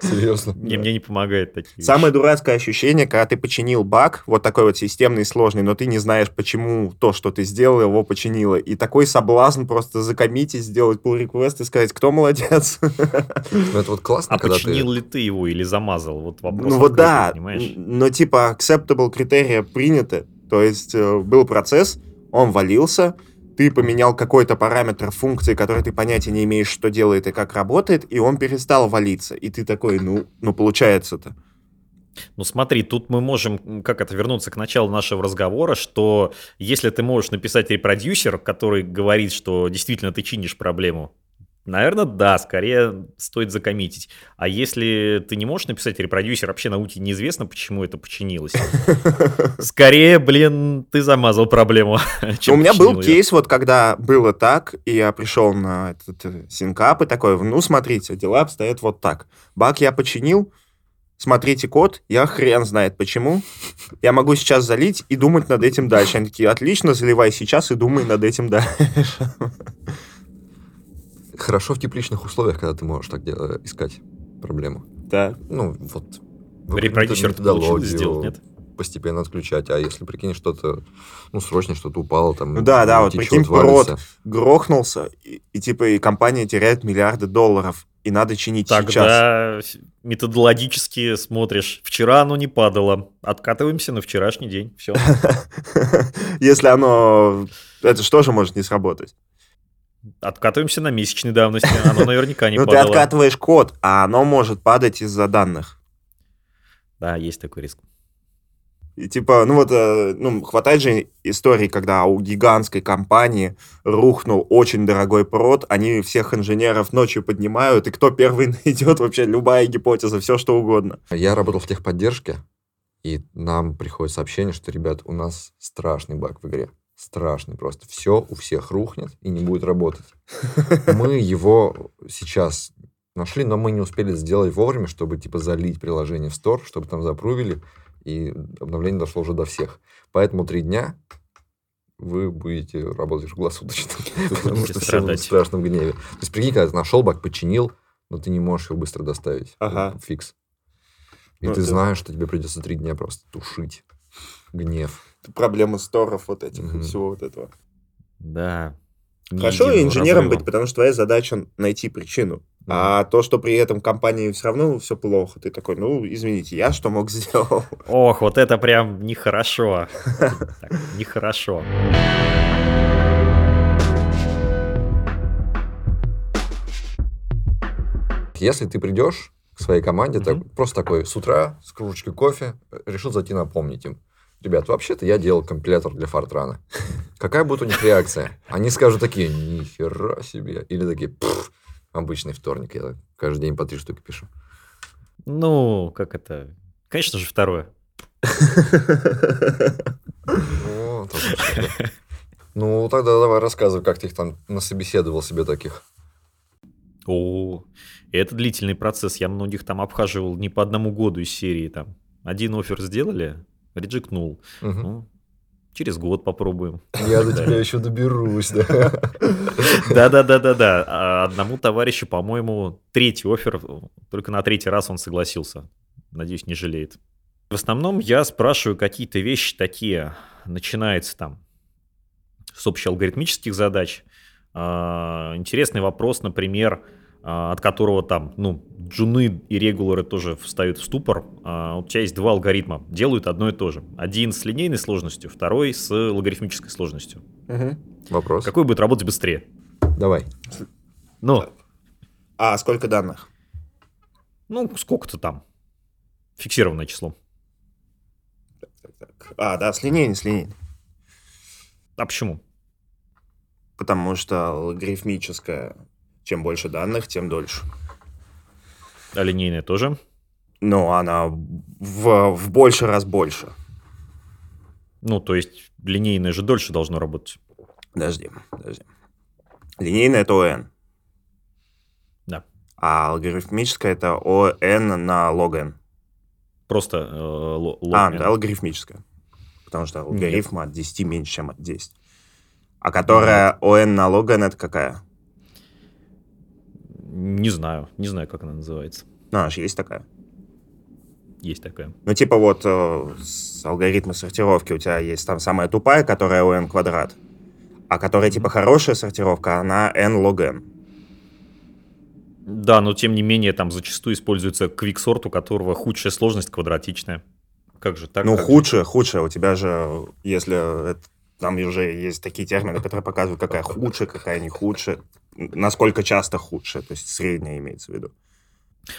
Серьезно? Не, мне не помогает такие Самое дурацкое ощущение, когда ты починил баг, вот такой вот системный, сложный, но ты не знаешь, почему то, что ты сделал, его починило. И такой соблазн просто закоммитить, сделать pull request и сказать, кто молодец. Ну, это вот классно, а починил ли ты его или замазал? Вот вопрос. Ну вот да, но типа acceptable критерия приняты. То есть э, был процесс, он валился, ты поменял какой-то параметр функции, который ты понятия не имеешь, что делает и как работает, и он перестал валиться. И ты такой, ну, ну получается-то. Ну смотри, тут мы можем, как это, вернуться к началу нашего разговора, что если ты можешь написать репродюсер, который говорит, что действительно ты чинишь проблему, Наверное, да, скорее стоит закоммитить. А если ты не можешь написать репродюсер, вообще науке неизвестно, почему это починилось. Скорее, блин, ты замазал проблему. У меня был кейс, вот когда было так, и я пришел на этот э, синкап и такой, ну, смотрите, дела обстоят вот так. Баг я починил, смотрите код, я хрен знает почему. Я могу сейчас залить и думать над этим дальше. Они такие, отлично, заливай сейчас и думай над этим дальше. Хорошо в тепличных условиях, когда ты можешь так делать, искать проблему. Да. Ну, вот. Репродюсер получилось сделать, нет? постепенно отключать, а если прикинь что-то, ну, срочно что-то упало, там... Ну да, да, вот прикинь, прод грохнулся, и, и типа и компания теряет миллиарды долларов, и надо чинить сейчас. Тогда методологически смотришь. Вчера оно не падало. Откатываемся на вчерашний день. Все. Если оно... Это что же может не сработать? Откатываемся на месячной давности. Оно наверняка не Ну, ты падало. откатываешь код, а оно может падать из-за данных. Да, есть такой риск. И типа, ну вот, э, ну, хватает же историй, когда у гигантской компании рухнул очень дорогой прод, они всех инженеров ночью поднимают, и кто первый найдет вообще любая гипотеза, все что угодно. Я работал в техподдержке, и нам приходит сообщение, что, ребят, у нас страшный баг в игре. Страшный просто. Все у всех рухнет и не будет работать. Мы его сейчас нашли, но мы не успели сделать вовремя, чтобы типа залить приложение в стор, чтобы там запрувили, и обновление дошло уже до всех. Поэтому три дня вы будете работать круглосуточно, потому что все в страшном гневе. То есть, прикинь, когда ты нашел баг, починил, но ты не можешь его быстро доставить. Ага. Фикс. И Ну, ты знаешь, что тебе придется три дня просто тушить гнев. Это проблема сторов вот этих и Мгм. всего вот этого. Да. Хорошо инженером разрыва. быть, потому что твоя задача найти причину. А то, что при этом компании все равно все плохо, ты такой, ну, извините, я что мог сделал? Ох, вот это прям нехорошо. Нехорошо. Если ты придешь к своей команде, так, просто такой с утра с кружечкой кофе, э, решил зайти напомнить им. Ребят, вообще-то я делал компилятор для Фортрана. Какая будет у них реакция? Они скажут такие, нихера себе. Или такие, «Пф, обычный вторник. Я каждый день по три штуки пишу. Ну, как это? Конечно же, второе. Ну, тогда давай рассказывай, как ты их там насобеседовал себе таких. О, это длительный процесс. Я многих там обхаживал не по одному году из серии. Там один офер сделали, реджекнул. Мгм. Ну, через год попробуем. Я до тебя еще доберусь, да. Да-да-да-да-да. А Одному товарищу, по-моему, третий офер, только на третий раз он согласился. Надеюсь, не жалеет. В основном я спрашиваю какие-то вещи такие. Начинается там с общеалгоритмических задач. А, Интересный вопрос, например, от которого там, ну, джуны и регуляры тоже встают в ступор. А, У тебя есть два алгоритма, делают одно и то же. Один с линейной сложностью, второй с логарифмической сложностью. Вопрос. Какой будет работать быстрее? Давай. Ну, А сколько данных? ну, сколько-то там. Фиксированное число. Так, так. А, да, с линейной, с линейной. А почему? Потому что логарифмическая, чем больше данных, тем дольше. А линейное тоже? Но она в, в больше раз больше. Ну, то есть линейное же дольше должно работать. Подожди, подожди. Линейная это ОН, Да. а логарифмическая это ОН на лог n. Просто э, ло- А, да, логарифмическая. Потому что логарифм от 10 меньше, чем от 10. А которая ОН на лог n это какая? Не знаю, не знаю, как она называется. Ну, аж есть такая. Есть такая. Ну, типа вот э, с алгоритма сортировки у тебя есть там самая тупая, которая n квадрат, а которая типа хорошая сортировка, она n log n. Да, но тем не менее там зачастую используется квиксорт, у которого худшая сложность квадратичная. Как же так? ну, Как же? худшая, худшая. У тебя же, если это- там уже есть такие термины, которые показывают, какая худшая, какая не худшая, насколько часто худшая, то есть средняя имеется в виду.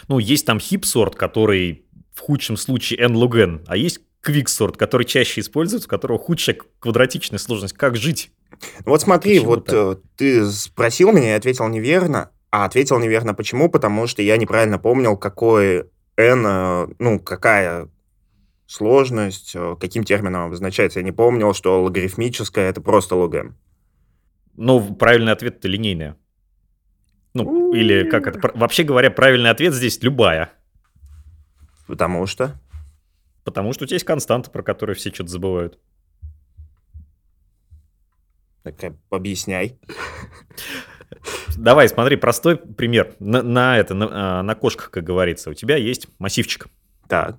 Ну, есть там хипсорт, который в худшем случае n log n, а есть квиксорт, который чаще используется, у которого худшая квадратичная сложность. Как жить? Вот смотри, Почему вот так? э, ты спросил меня, я ответил неверно, а ответил неверно почему? Потому что я неправильно помнил, какой n, э, ну, какая сложность, э, каким термином обозначается. Я не помнил, что логарифмическая это просто n. Но правильный ответ это линейная. Ну, или как это? Вообще говоря, правильный ответ здесь любая. Потому что... Потому что у тебя есть константа, про которую все что-то забывают. Так, э, объясняй. Давай, смотри, простой пример. На, на это, на, а, на кошках, как говорится. У тебя есть массивчик. Так.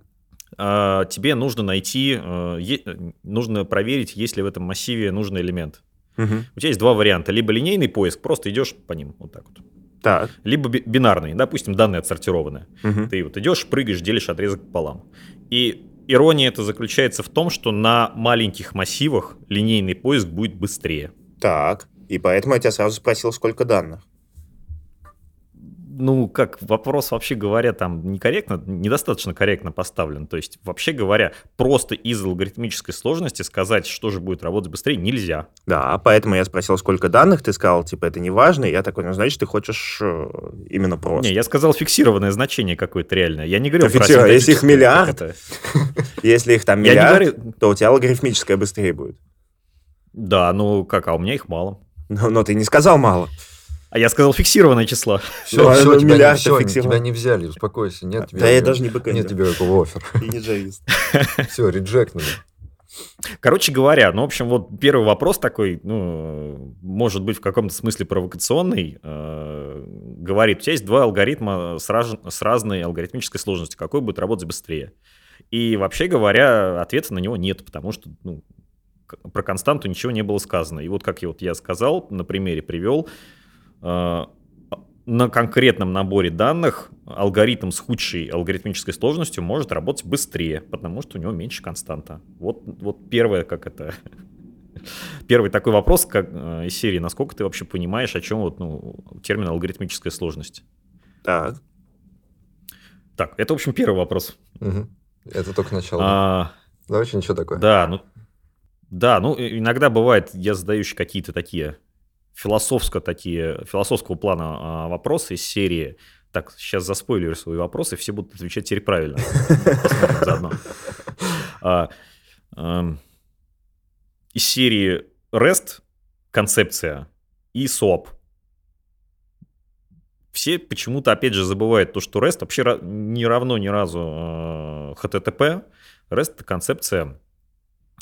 А, тебе нужно найти, э, нужно проверить, есть ли в этом массиве нужный элемент. Мгм. У тебя есть два варианта. Либо линейный поиск, просто идешь по ним, вот так вот. Так. либо би- бинарный, допустим, данные отсортированы. Мгм. Ты вот идешь, прыгаешь, делишь отрезок пополам. И ирония это заключается в том, что на маленьких массивах линейный поиск будет быстрее. Так. И поэтому я тебя сразу спросил, сколько данных. Ну, как вопрос, вообще говоря, там некорректно, недостаточно корректно поставлен. То есть, вообще говоря, просто из алгоритмической сложности сказать, что же будет работать быстрее, нельзя. Да, поэтому я спросил, сколько данных. Ты сказал, типа, это не важно. Я такой, ну, значит, ты хочешь э, именно просто. Не, я сказал фиксированное значение какое-то реальное. Я не говорил Да про если их миллиард. Если их там миллиард, то у тебя логарифмическое быстрее будет. Да, ну как, а у меня их мало. Но, но ты не сказал мало. А я сказал фиксированное число. Все, Ну, все, тебя, миллиард фиксировал. тебя не взяли, успокойся. Нет тебе, Да я даже не бэкэндер. нет тебе какого оффера. И не джавист. Все, реджектнули. Короче говоря, ну, в общем, вот первый вопрос такой, ну, может быть, в каком-то смысле провокационный. э, говорит, у тебя есть два алгоритма с, раз- с разной алгоритмической сложностью. Какой будет работать быстрее? И вообще говоря, ответа на него нет, потому что ну, про константу ничего не было сказано. И вот как я, вот я сказал, на примере привел, э, на конкретном наборе данных алгоритм с худшей алгоритмической сложностью может работать быстрее, потому что у него меньше константа. Вот, вот первое, как это... Первый такой вопрос как, э, из серии, насколько ты вообще понимаешь, о чем вот, ну, термин алгоритмическая сложность. Так. Так, это, в общем, первый вопрос. Мгм. Это только начало. А, Да, вообще ничего такое. Да, ну, да, ну иногда бывает, я задаю еще какие-то такие философско такие философского плана а, вопросы из серии. Так, сейчас заспойлерю свои вопросы, все будут отвечать теперь правильно. Заодно. А, эм, Из серии REST концепция и SOAP. Все почему-то, опять же, забывают то, что REST вообще не равно ни разу э, HTTP. REST — это концепция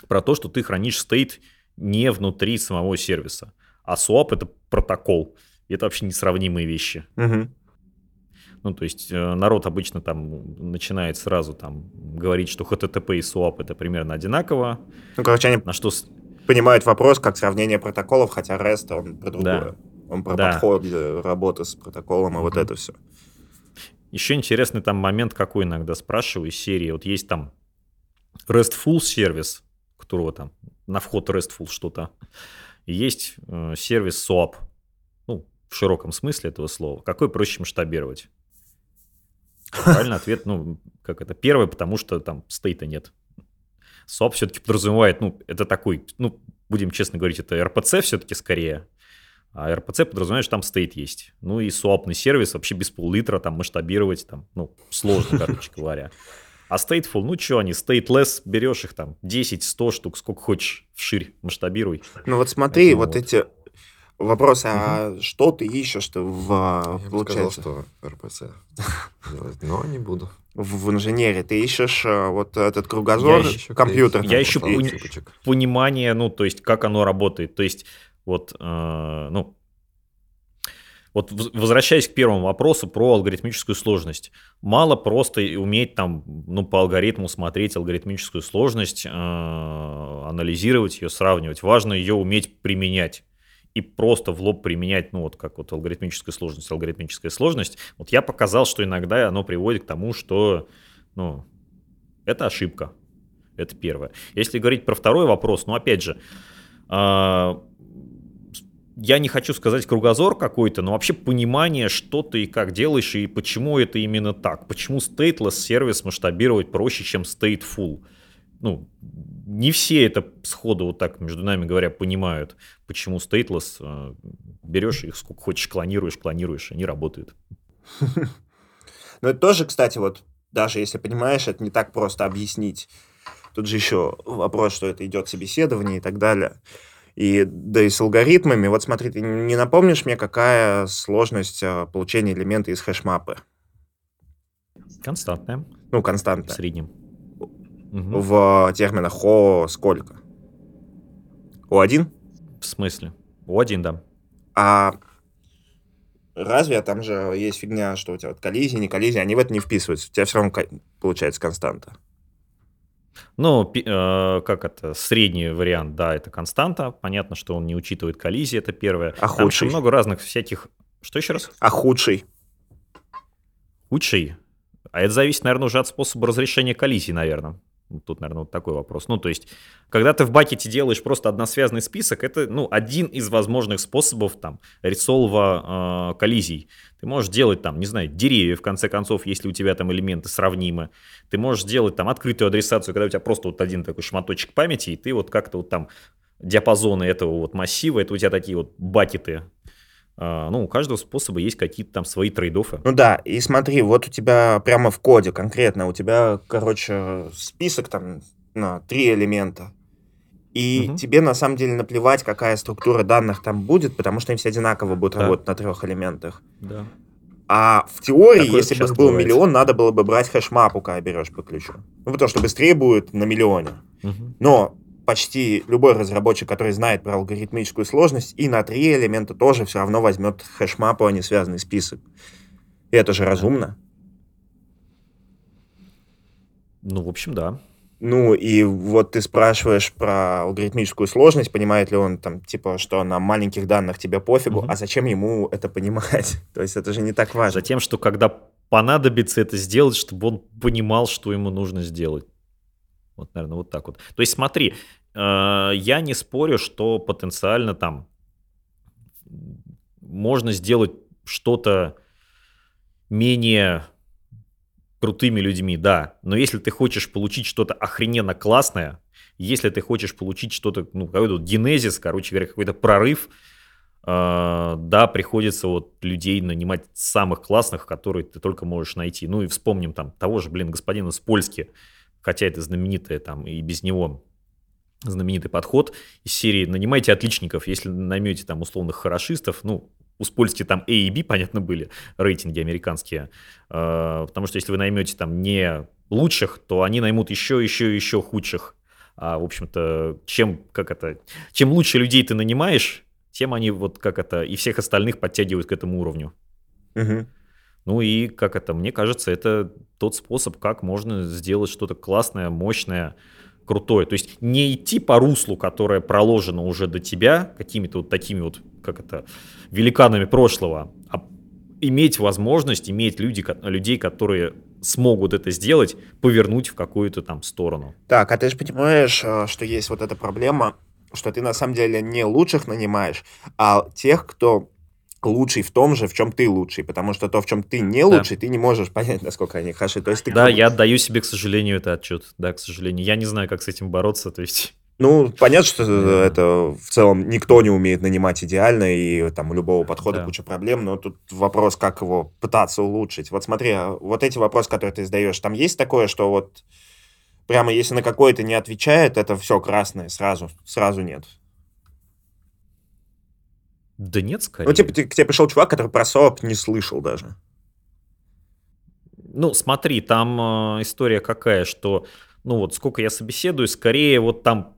про то, что ты хранишь стейт не внутри самого сервиса. А SWAP — это протокол. И это вообще несравнимые вещи. Мгм. Ну, то есть э, народ обычно там начинает сразу там говорить, что HTTP и SWAP это примерно одинаково. Ну, короче, они На что... понимают вопрос как сравнение протоколов, хотя REST, он про другое. Да. Он про Да. подход э, работы с протоколом и вот Мгм. это все. Еще интересный там момент, какой иногда спрашиваю из серии. Вот есть там RESTful сервис, которого там на вход RESTful что-то. Есть э, сервис SOAP. Ну, в широком смысле этого слова. Какой проще масштабировать? Правильный ответ, ну, как это, первый, потому что там стейта нет. SOAP все-таки подразумевает, ну, это такой, ну, будем честно говорить, это RPC все-таки скорее. А RPC подразумевает, что там стейт есть. Ну и суапный сервис вообще без пол-литра там масштабировать там, ну, сложно, короче говоря. А stateful, ну что они, stateless, берешь их там 10-100 штук, сколько хочешь, вширь масштабируй. Ну вот смотри, Поэтому вот вот. эти вопросы, а что ты ищешь ты в, а, Я бы сказал, получается, что РПЦ делать, но не буду. в, в инженерии? Ты ищешь а, вот этот кругозор Я ищу компьютер. Я ищу пони- типочек. Понимание, ну, то есть, как оно работает. То есть, вот, э, ну, вот возвращаясь к первому вопросу про алгоритмическую сложность. Мало просто уметь там, ну, по алгоритму смотреть алгоритмическую сложность, э, анализировать ее, сравнивать. Важно ее уметь применять. И просто в лоб применять, ну, вот как вот алгоритмическая сложность, алгоритмическая сложность. Вот я показал, что иногда оно приводит к тому, что, ну, это ошибка. Это первое. Если говорить про второй вопрос, ну, опять же, а, я не хочу сказать кругозор какой-то, но вообще понимание, что ты и как делаешь, и почему это именно так. Почему stateless сервис масштабировать проще, чем stateful. Ну, не все это сходу вот так, между нами говоря, понимают, почему stateless э, берешь их сколько хочешь, клонируешь, клонируешь, они работают. Но это тоже, кстати, вот даже если понимаешь, это не так просто объяснить. Тут же еще вопрос, что это идет собеседование и так далее. И да и с алгоритмами. Вот смотри, ты не напомнишь мне, какая сложность а, получения элемента из хэшмапы? Константная Ну, в константная. среднем. Мгм. В терминах О сколько? О1? В смысле? У один, да. А разве там же есть фигня, что у тебя вот коллизии, не коллизии, они в это не вписываются. У тебя все равно получается константа. Ну, э, как это, средний вариант, да, это константа. Понятно, что он не учитывает коллизии, это первое. А Там еще худший? много разных всяких Что еще раз? А худший? Худший? А это зависит, наверное, уже от способа разрешения коллизий, наверное. Тут, наверное, вот такой вопрос. Ну, то есть, когда ты в бакете делаешь просто односвязанный список, это, ну, один из возможных способов, там, ресолва э, коллизий. Ты можешь делать, там, не знаю, деревья, в конце концов, если у тебя там элементы сравнимы. Ты можешь делать, там, открытую адресацию, когда у тебя просто вот один такой шматочек памяти, и ты вот как-то вот там диапазоны этого вот массива, это у тебя такие вот бакеты а, ну, у каждого способа есть какие-то там свои трейдофы. Ну да, и смотри, вот у тебя прямо в коде конкретно, у тебя, короче, список там на три элемента. И угу. тебе на самом деле наплевать, какая структура данных там будет, потому что они все одинаково будут да. работать на трех элементах. Да. А в теории, Такое если бы их был бывает. миллион, надо было бы брать хэшмапу, когда берешь по ключу. Ну, потому что быстрее будет на миллионе. Угу. Но почти любой разработчик, который знает про алгоритмическую сложность, и на три элемента тоже все равно возьмет хэшмапу, а не связанный список. И это же разумно. Ну, в общем, да. Ну, и вот ты спрашиваешь про алгоритмическую сложность, понимает ли он там, типа, что на маленьких данных тебе пофигу, угу. а зачем ему это понимать? То есть это же не так важно. Затем, что когда понадобится это сделать, чтобы он понимал, что ему нужно сделать. Вот, наверное, вот так вот. То есть смотри, э, я не спорю, что потенциально там можно сделать что-то менее крутыми людьми, да. Но если ты хочешь получить что-то охрененно классное, если ты хочешь получить что-то, ну, какой-то генезис, короче говоря, какой-то прорыв, э, да, приходится вот людей нанимать самых классных, которые ты только можешь найти. Ну и вспомним там того же, блин, господина Спольски, хотя это знаменитое там и без него знаменитый подход из серии «Нанимайте отличников, если наймете там условных хорошистов, ну, у Спольски там A и B, понятно, были рейтинги американские, э, потому что если вы наймете там не лучших, то они наймут еще, еще, еще худших. А, в общем-то, чем, как это, чем лучше людей ты нанимаешь, тем они вот как это и всех остальных подтягивают к этому уровню. Угу. Ну и как это, мне кажется, это тот способ, как можно сделать что-то классное, мощное, крутое. То есть не идти по руслу, которое проложено уже до тебя, какими-то вот такими вот, как это, великанами прошлого, а иметь возможность, иметь люди, людей, которые смогут это сделать, повернуть в какую-то там сторону. Так, а ты же понимаешь, э, что есть вот эта проблема, что ты на самом деле не лучших нанимаешь, а тех, кто лучший в том же, в чем ты лучший, потому что то, в чем ты не лучший, да. ты не можешь понять, насколько они хороши. То есть ты да, я отдаю себе, к сожалению, это отчет. Да, к сожалению. Я не знаю, как с этим бороться, то есть... Ну, понятно, что да. это в целом никто не умеет нанимать идеально, и там у любого подхода да. куча проблем, но тут вопрос, как его пытаться улучшить. Вот смотри, а вот эти вопросы, которые ты задаешь, там есть такое, что вот прямо если на какой-то не отвечает, это все красное сразу, сразу нет. Да нет, скорее. Ну, типа, к тебе пришел чувак, который про СОАП не слышал даже. Ну, смотри, там э, история какая, что, ну вот, сколько я собеседую, скорее вот там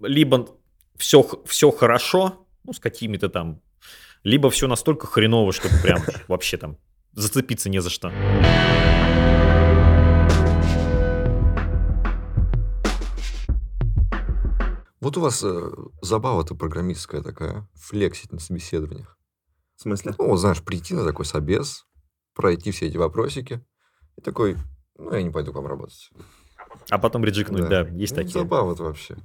либо все, все хорошо, ну, с какими-то там, либо все настолько хреново, что прям вообще там зацепиться не за что. Вот у вас э, забава-то программистская такая, флексить на собеседованиях. В смысле? Ну, вот, знаешь, прийти на такой собес, пройти все эти вопросики, и такой, ну, я не пойду к вам работать. А потом реджикнуть, да, да есть ну, такие. Забава-то вообще.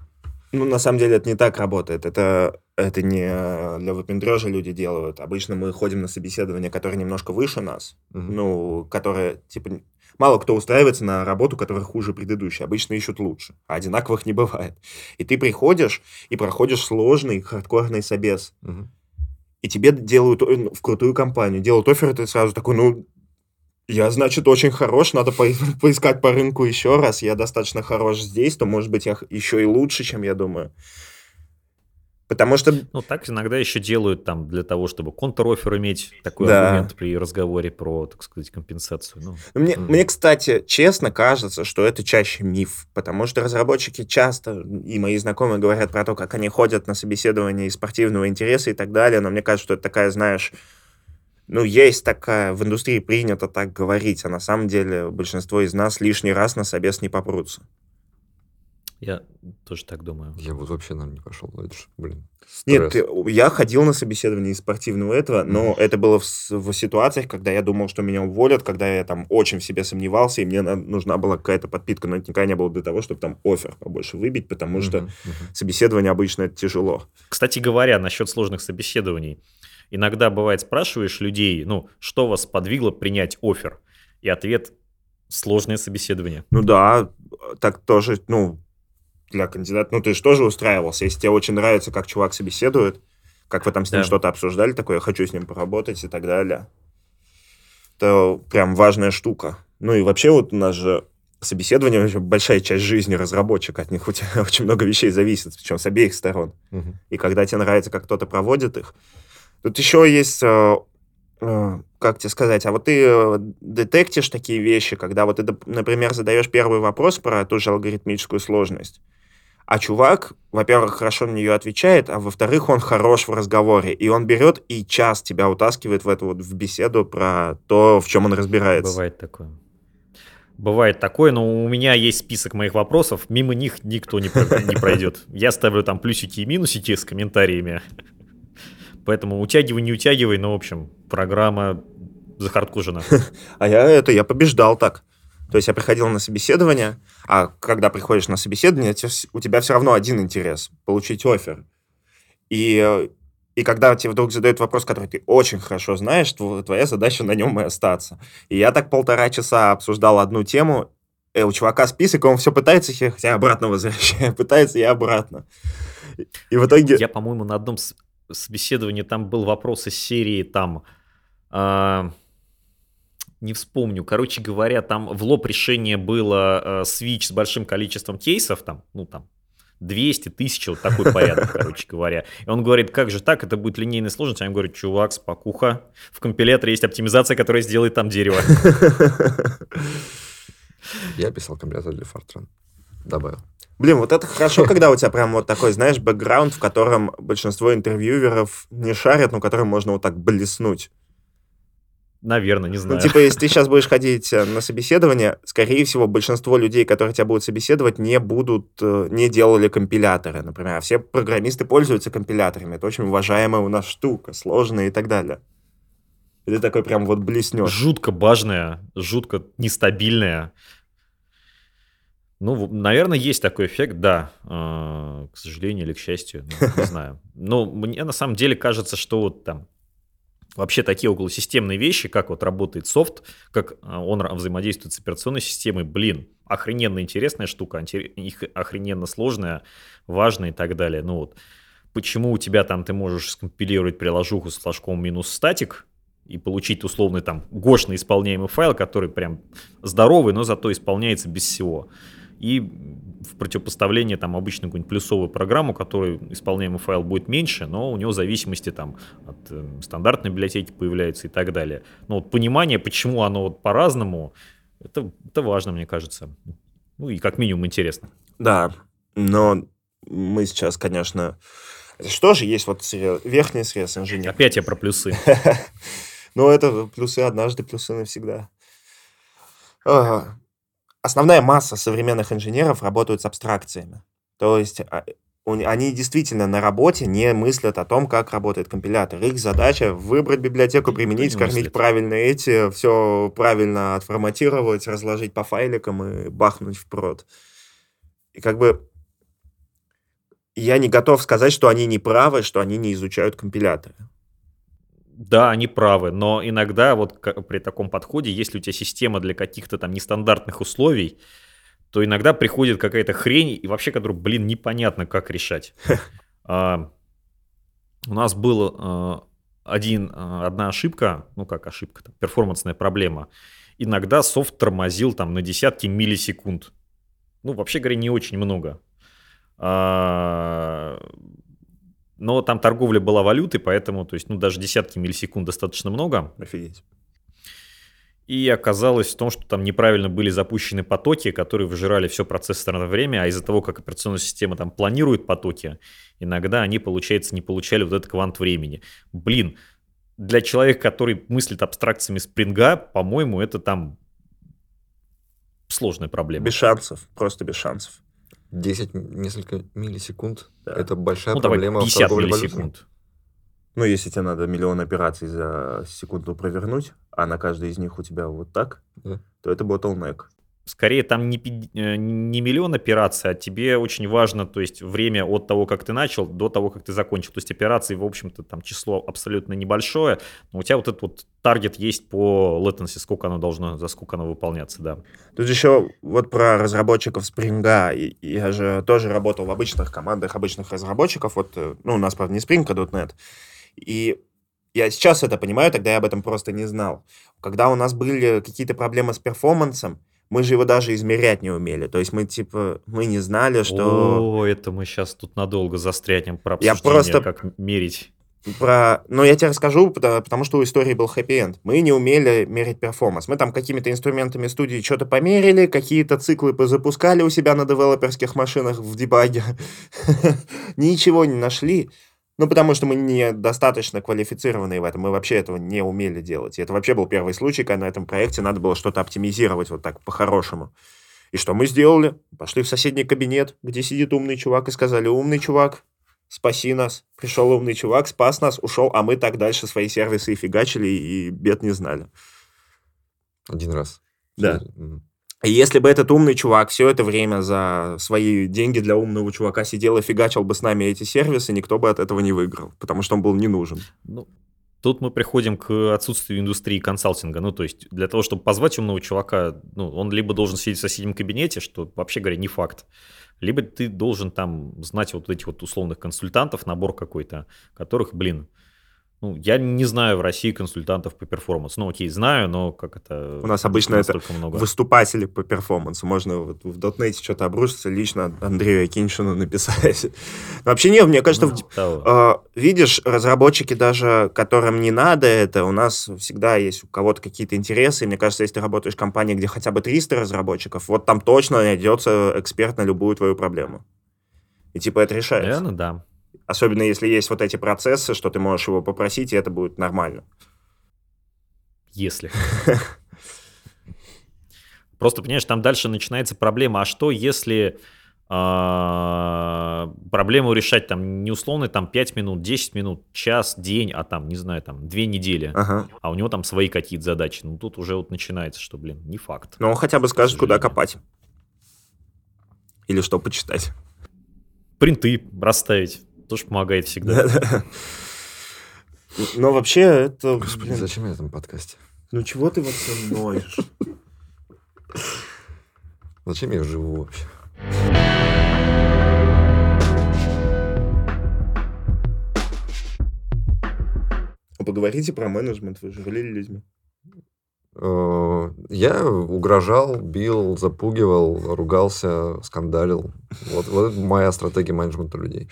Ну, на самом деле, это не так работает. Это, это не для выпендрежа люди делают. Обычно мы ходим на собеседование, которое немножко выше нас, угу. ну, которое, типа, Мало кто устраивается на работу, которая хуже предыдущей. Обычно ищут лучше. А одинаковых не бывает. И ты приходишь и проходишь сложный хардкорный собес. Угу. И тебе делают в крутую компанию. Делают офер, и ты сразу такой, ну, я, значит, очень хорош, надо по поискать по рынку еще раз. Я достаточно хорош здесь, то, может быть, я еще и лучше, чем я думаю. Потому что... Ну, так иногда еще делают там для того, чтобы контр-оффер иметь такой да. аргумент при разговоре про, так сказать, компенсацию. Ну, мне, mm. мне, кстати, честно кажется, что это чаще миф, потому что разработчики часто, и мои знакомые говорят про то, как они ходят на собеседование из спортивного интереса и так далее, но мне кажется, что это такая, знаешь, ну, есть такая, в индустрии принято так говорить, а на самом деле большинство из нас лишний раз на собес не попрутся. Я тоже так думаю. Я вот вообще, наверное, не пошел. Это ж, блин, Нет, стресс. ты- я ходил на собеседование из спортивного этого, но это было в, в ситуациях, когда я думал, что меня уволят, когда я там очень в себе сомневался, и мне на- нужна была какая-то подпитка, но это никогда не было для того, чтобы там офер побольше выбить, потому что Мгм, мгм. собеседование обычно это тяжело. Кстати говоря, насчет сложных собеседований. Иногда бывает, спрашиваешь людей, ну, что вас подвигло принять офер? И ответ – сложное собеседование. Ну да, так тоже, ну, для кандидата, ну ты же тоже устраивался, если тебе очень нравится, как чувак собеседует, как вы там с ним Да. что-то обсуждали, такое, я хочу с ним поработать и так далее, то прям важная штука. Ну и вообще вот у нас же собеседование вообще большая часть жизни разработчика, от них у тебя очень много вещей зависит, причем с обеих сторон. Мгм. И когда тебе нравится, как кто-то проводит их. Тут еще есть, э, э, как тебе сказать, а вот ты э, детектишь такие вещи, когда вот ты, например, задаешь первый вопрос про ту же алгоритмическую сложность, а чувак, во-первых, хорошо на нее отвечает, а во-вторых, он хорош в разговоре, и он берет и час тебя утаскивает в эту вот в беседу про то, в чем он разбирается. Бывает такое. Бывает такое, но у меня есть список моих вопросов, мимо них никто не, не пройдет. Я ставлю там плюсики и минусики с комментариями. Поэтому утягивай, не утягивай, но, в общем, программа захардкожена. А я это, я побеждал так. То есть я приходил на собеседование, а когда приходишь на собеседование, у тебя все равно один интерес – получить офер. И, э, и когда тебе вдруг задают вопрос, который ты очень хорошо знаешь, тв- твоя задача на нем и остаться. И я так полтора часа обсуждал одну тему, э, у чувака список, он все пытается, хотя обратно возвращаю, пытается и обратно. И- в итоге... Я, по-моему, на одном собеседовании там был вопрос из серии там... а, не вспомню. Короче говоря, там в лоб решение было э, свич с большим количеством кейсов, там, ну там, 200 тысяч, вот такой порядок, короче говоря. И он говорит, как же так, это будет линейная сложность. А я говорю, чувак, спокуха, в компиляторе есть оптимизация, которая сделает там дерево. Я писал компилятор для Fortran. Добавил. Блин, вот это хорошо, когда у тебя прям вот такой, знаешь, бэкграунд, в котором большинство интервьюеров не шарят, но которым можно вот так блеснуть. Наверное, не Ну, знаю. типа, если ты сейчас будешь ходить э, на собеседование, скорее всего, большинство людей, которые тебя будут собеседовать, не будут, э, не делали компиляторы, например. А все программисты пользуются компиляторами. Это очень уважаемая у нас штука, сложная и так далее. И ты такой прям вот блеснешь. Жутко бажная, жутко нестабильная. Ну, наверное, есть такой эффект, да. э, К сожалению или к счастью, ну, не знаю. Но мне на самом деле кажется, что вот там вообще такие околосистемные вещи, как вот работает софт, как э, он взаимодействует с операционной системой, блин, охрененно интересная штука, их охрененно сложная, важная и так далее. Ну вот, почему у тебя там ты можешь скомпилировать приложуху с флажком минус статик, и получить условный там гошный исполняемый файл, который прям здоровый, но зато исполняется без всего. И в противопоставление там обычно какую-нибудь плюсовую программу, которой исполняемый файл будет меньше, но у него зависимости там от э, стандартной библиотеки появляются и так далее. Но вот понимание, почему оно вот по-разному, это, это важно, мне кажется. Ну и как минимум интересно. Да, но мы сейчас, конечно... Что же есть вот сре- верхний срез инженера? Опять я про плюсы. Ну, это плюсы однажды, плюсы навсегда. Ага. Основная масса современных инженеров работают с абстракциями. То есть а, они действительно на работе не мыслят о том, как работает компилятор. Их задача выбрать библиотеку, применить, не скормить мыслит. правильно эти, все правильно отформатировать, разложить по файликам и бахнуть в прод. И как бы я не готов сказать, что они не правы, что они не изучают компиляторы. Да, они правы, но иногда вот при таком подходе, если у тебя система для каких-то там нестандартных условий, то иногда приходит какая-то хрень, и вообще, которую, блин, непонятно, как решать. А, У нас был один, а, одна ошибка, ну как ошибка, перформансная проблема. Иногда софт тормозил там на десятки миллисекунд. Ну, вообще говоря, не очень много. Но там торговля была валютой, поэтому, то есть, ну, даже десятки миллисекунд достаточно много. Офигеть. И оказалось в том, что там неправильно были запущены потоки, которые выжирали все процессорное время, а из-за того, как операционная система там планирует потоки, иногда они, получается, не получали вот этот квант времени. Блин, для человека, который мыслит абстракциями спринга, по-моему, это там сложная проблема. Без шансов, просто без шансов. 10, несколько миллисекунд. Да. Это большая Ну, давай проблема в 50 торговле валютами. миллисекунд. Ну, если тебе надо миллион операций за секунду провернуть, а на каждой из них у тебя вот так, Да. то это bottleneck. Скорее, там не, э, не миллион операций, а тебе очень важно, то есть время от того, как ты начал, до того, как ты закончил. То есть операций, в общем-то, там число абсолютно небольшое, но у тебя вот этот вот таргет есть по latency, сколько оно должно, за сколько оно выполняться, да. Тут еще вот про разработчиков и Я же тоже работал в обычных командах обычных разработчиков. Вот, э, ну, у нас, правда, не Spring, а .NET. И я сейчас это понимаю, тогда я об этом просто не знал. Когда у нас были какие-то проблемы с перформансом, мы же его даже измерять не умели. То есть мы, типа, мы не знали, что... О, это мы сейчас тут надолго застрянем про Я просто- как мерить. Про... Ну, я тебе расскажу, потому, потому что у истории был хэппи-энд. Мы не умели мерить перформанс. Мы там какими-то инструментами студии что-то померили, какие-то циклы позапускали у себя на девелоперских машинах в дебаге. Ничего не нашли. Ну, потому что мы недостаточно квалифицированные в этом. Мы вообще этого не умели делать. И это вообще был первый случай, когда на этом проекте надо было что-то оптимизировать вот так по-хорошему. И что мы сделали? Пошли в соседний кабинет, где сидит умный чувак, и сказали, умный чувак, спаси нас. Пришел умный чувак, спас нас, ушел, а мы так дальше свои сервисы и фигачили, и бед не знали. Один раз. Да. Мгм. И если бы этот умный чувак все это время за свои деньги для умного чувака сидел и фигачил бы с нами эти сервисы, никто бы от этого не выиграл, потому что он был не нужен. Ну, тут мы приходим к отсутствию индустрии консалтинга. Ну, то есть для того, чтобы позвать умного чувака, ну, он либо должен сидеть в соседнем кабинете, что вообще говоря не факт, либо ты должен там знать вот этих вот условных консультантов, набор какой-то, которых, блин, ну, я не знаю в России консультантов по перформансу. Ну, окей, знаю, но как это... У нас обычно это много. Выступатели по перформансу. Можно вот в дотнете что-то обрушиться, лично Андрею Акиншину написать. Вообще нет, мне кажется, Ну, в-. А, видишь, разработчики даже, которым не надо это, у нас всегда есть у кого-то какие-то интересы. И мне кажется, если ты работаешь в компании, где хотя бы 300 разработчиков, вот там точно найдется эксперт на любую твою проблему. И типа это решается. Наверное, да. Особенно если есть вот эти процессы, что ты можешь его попросить, и это будет нормально. Если. Просто, понимаешь, там дальше начинается проблема, а что если а, проблему решать там не условно там 5 минут, 10 минут, час, день, а там, не знаю, там 2 недели, Ага. а у него там свои какие-то задачи. Ну, тут уже вот начинается, что, блин, не факт. Но он хотя бы скажет, куда копать. Или что почитать. Принты расставить тоже помогает всегда. Но вообще это... Господи, блин, зачем я этом подкасте? Ну чего ты вот со мной? Зачем я живу вообще? А Поговорите про менеджмент, вы же рулили людьми. Э, Я угрожал, бил, запугивал, ругался, скандалил. Вот, вот это моя стратегия менеджмента людей.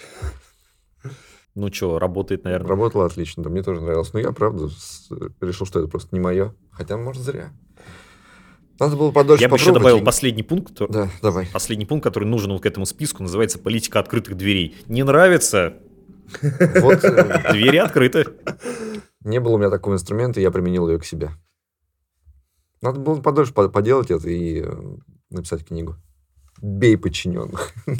Ну что, работает, наверное. Работало отлично, да, мне тоже нравилось. Но я, правда, с- решил, что это просто не мое. Хотя, может, зря. Надо было подольше Я бы еще добавил последний пункт, то- Да, давай. последний пункт, который нужен вот к этому списку, называется политика открытых дверей. Не нравится, Вот э, двери открыты. не было у меня такого инструмента, я применил ее к себе. Надо было подольше по- поделать это и э, написать книгу. Бей подчиненных.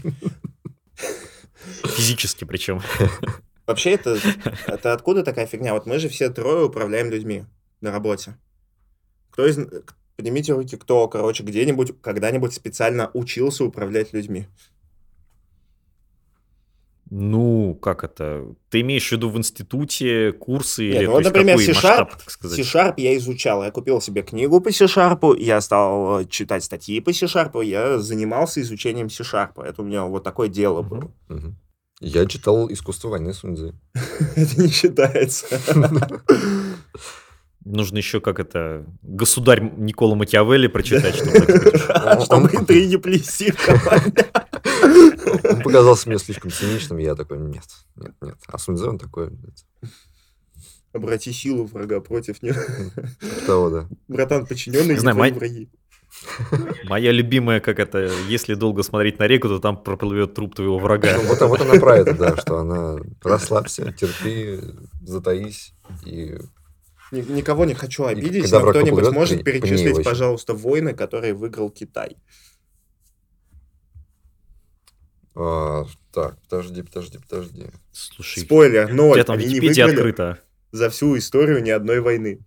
Физически причем. Вообще это, это откуда такая фигня? Вот мы же все трое управляем людьми на работе. Кто из... Поднимите руки, кто, короче, где-нибудь, когда-нибудь специально учился управлять людьми. Ну, как это? Ты имеешь в виду в институте курсы Нет, или ну вот, например, какой C-Sharp, масштаб, так сказать? C-Sharp я изучал. Я купил себе книгу по C-Sharp, я стал э, читать статьи по C-Sharp, я занимался изучением C-Sharp. Это у меня вот такое дело было. Мгм. Я читал «Искусство войны» Суньцзы. Это не считается. Нужно еще как это государь Никола Макиавелли прочитать, чтобы это- Чтобы интриги плести. Он показался мне слишком циничным, я такой, нет, нет, нет. А Суньцзы он такой, блядь, Обрати силу врага против них. типа того, да. Братан, подчиненные Не мать- враги. Моя любимая, как это, если долго смотреть на реку, то там проплывет труп твоего врага. Ну, Вот, вот она про это, да, что она расслабься, терпи, затаись и Ни- Никого не хочу обидеть, но кто-нибудь может перечислить, пожалуйста, войны, которые выиграл Китай. А, так, подожди, подожди, подожди. Слушай, Спойлер, ноль. тебя там Они не открыта. за всю историю ни одной войны.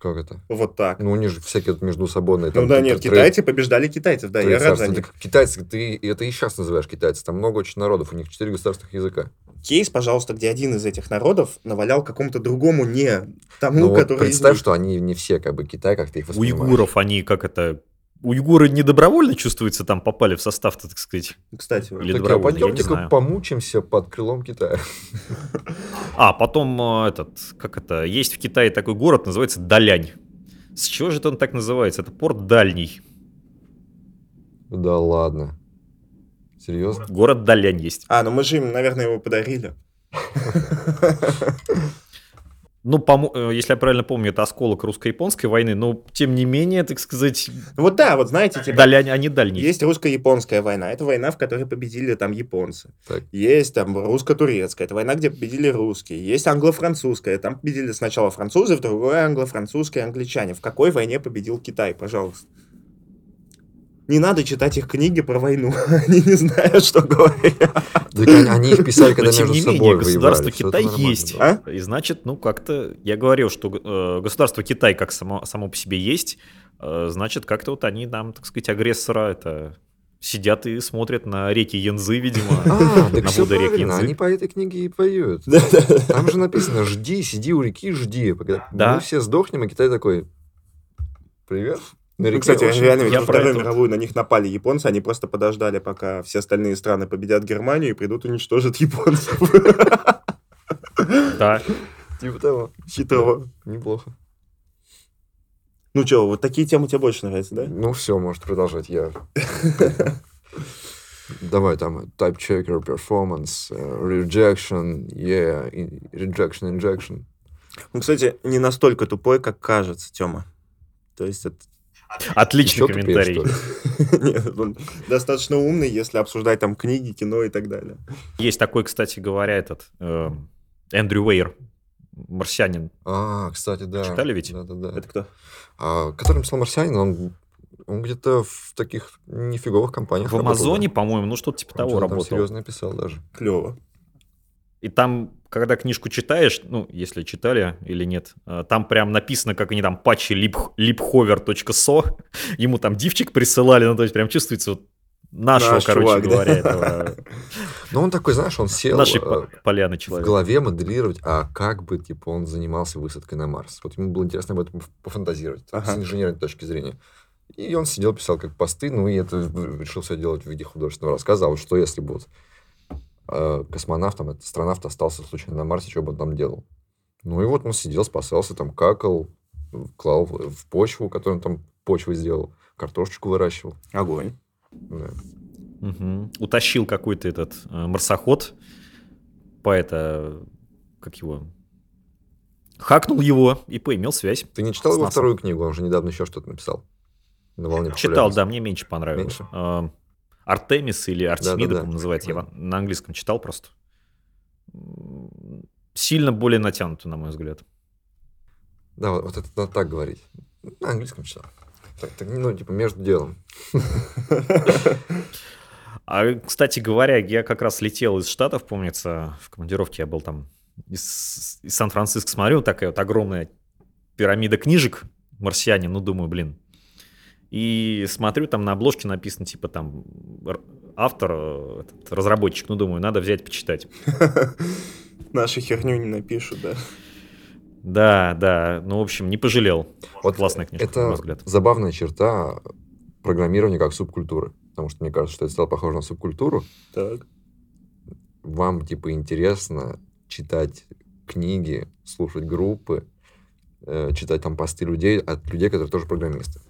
Как это? Вот так. Ну, у них же всякие вот междусободные... Ну там, да, нет, трей- китайцы побеждали китайцев, да, я рад за них. Китайцы, ты это и сейчас называешь китайцы. Там много очень народов, у них четыре государственных языка. Кейс, пожалуйста, где один из этих народов навалял какому-то другому не тому, Ну, вот который из представь, них. что они не все как бы Китай, как ты их воспринимаешь. Уйгуров, они как это... Уйгуры не добровольно, чувствуется, там попали в состав, так сказать. Кстати, вот. Или Так, а добровольно, я не пойдемте-ка помучимся под крылом Китая. А, потом э, этот, как это, есть в Китае такой город, называется Далянь. С чего же это он так называется? Это порт дальний. Да ладно. Серьезно? Город Далянь есть. А, ну мы же им, наверное, его подарили. Ну, помо- э, если я правильно помню, это осколок русско-японской войны, но тем не менее, так сказать, Вот да, вот знаете, типа, Далянь, а не дальний. есть русско-японская война. Это война, в которой победили там японцы. Так. Есть там русско-турецкая. Это война, где победили русские. Есть англо-французская. Там победили сначала французы, в другой англо-французская англичане. В какой войне победил Китай, пожалуйста? Не надо читать их книги про войну. Они не знают, что говорят. Так они, они их писали, когда между не собой менее, государство Китай есть. А? И значит, ну как-то, я говорил, что э, государство Китай как само, само по себе есть, э, значит, как-то вот они нам, так сказать, агрессора это сидят и смотрят на реки Янзы, видимо. А, так на все правильно, Янзы. они по этой книге и поют. Там же написано «жди, сиди у реки, жди». Когда Да. Мы все сдохнем, а Китай такой «Привет». На Ну, реке кстати, очень- реально, ведь Я во Вторую это мировую на них напали японцы, они просто подождали, пока все остальные страны победят Германию и придут уничтожат японцев. Да. Типа того. Хитро. Неплохо. Ну что, вот такие темы тебе больше нравятся, да? Ну все, может продолжать я. Давай там type checker, performance, э, rejection, yeah, rejection, injection. Ну, кстати, не настолько тупой, как кажется, Тёма. То есть это... Отличный тупее, комментарий. Нет, он достаточно умный, если обсуждать там книги, кино и так далее. Есть такой, кстати говоря, этот э, Эндрю Уэйр, марсианин. А, кстати, да. Читали ведь? Да, да, да. Это кто? А, который писал «Марсианин», он, он где-то в таких нифиговых компаниях В Амазоне, по-моему, ну что-то типа того работал. серьезно писал даже. Клево. И там, когда книжку читаешь, ну, если читали или нет, э, там прям написано, как они там патчи lip- liphover.so, ему там дивчик присылали, ну, то есть прям чувствуется вот нашего, Наш короче чувак, да. говоря, этого, Но он такой, знаешь, он сел нашей э, по- поляны в человека. голове моделировать, а как бы, типа, он занимался высадкой на Марс. Вот ему было интересно об этом пофантазировать Ага. с инженерной точки зрения. И он сидел, писал как посты, ну и это в- решил все делать в виде художественного рассказа. А вот что если бы вот э, космонавтом, этот астронавт остался случайно на Марсе, что бы он там делал? Ну и вот он сидел, спасался, там какал, клал в, в почву, которую он там почвой сделал, картошечку выращивал. Огонь. Да. Мгм. Утащил какой-то этот э, марсоход по это, как его, хакнул его и поимел связь. Ты не читал его вторую книгу? Он же недавно еще что-то написал. На волне Читал, да, мне меньше понравилось. Меньше? Артемис или Артемида, Да-да-да. по-моему, называется. Я на английском читал просто. Сильно более натянуто, на мой взгляд. Да, вот, вот это надо так говорить. На английском читал. Так, так, ну, типа, между делом. А, кстати говоря, я как раз летел из Штатов, помнится, в командировке я был там из, из Сан-Франциско, смотрю, такая вот огромная пирамида книжек «Марсиане», ну, думаю, блин. И смотрю, там на обложке написано, типа, там, автор, э, этот, разработчик, ну, думаю, надо взять, почитать. Нашу херню не напишут, да. Да, да, ну, в общем, не пожалел. Вот Классная книжка, на Это мой взгляд. забавная черта программирования как субкультуры. Потому что мне кажется, что это стало похоже на субкультуру. Так. Вам, типа, интересно читать книги, слушать группы, э, читать там посты людей от людей, которые тоже программисты.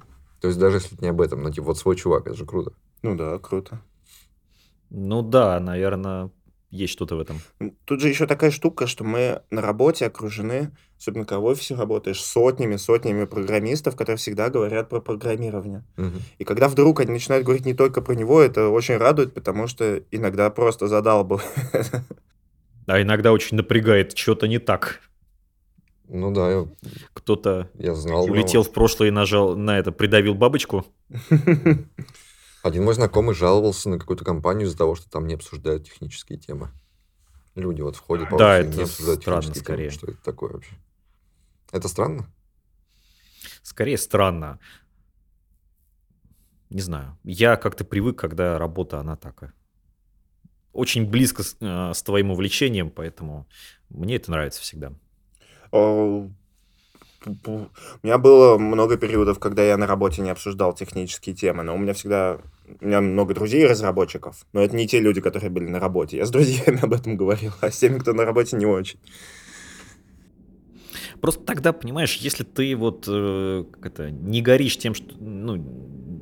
То есть даже если это не об этом, но типа вот свой чувак, это же круто. Ну да, круто. Ну, да, наверное, есть что-то в этом. Тут же еще такая штука, что мы на работе окружены, особенно когда в офисе работаешь, сотнями, сотнями программистов, которые всегда говорят про программирование. Мгм. И когда вдруг они начинают говорить не только про него, это очень радует, потому что иногда просто задал бы. А иногда очень напрягает, что-то не так. Ну да, я, Кто-то я знал. улетел в прошлое и нажал на это, придавил бабочку. Один мой знакомый жаловался на какую-то компанию из-за того, что там не обсуждают технические темы. Люди вот входят по Да, это не обсуждают странно технические скорее. темы. Что это такое вообще? Это странно? Скорее странно. Не знаю. Я как-то привык, когда работа, она такая. Очень близко с, э, с твоим увлечением, поэтому мне это нравится всегда. У меня было много периодов, когда я на работе не обсуждал технические темы, но у меня всегда... У меня много друзей разработчиков, но это не те люди, которые были на работе. Я с друзьями об этом говорил, а с теми, кто на работе, не очень. Просто тогда, понимаешь, если ты вот э, как это, не горишь тем, что, ну,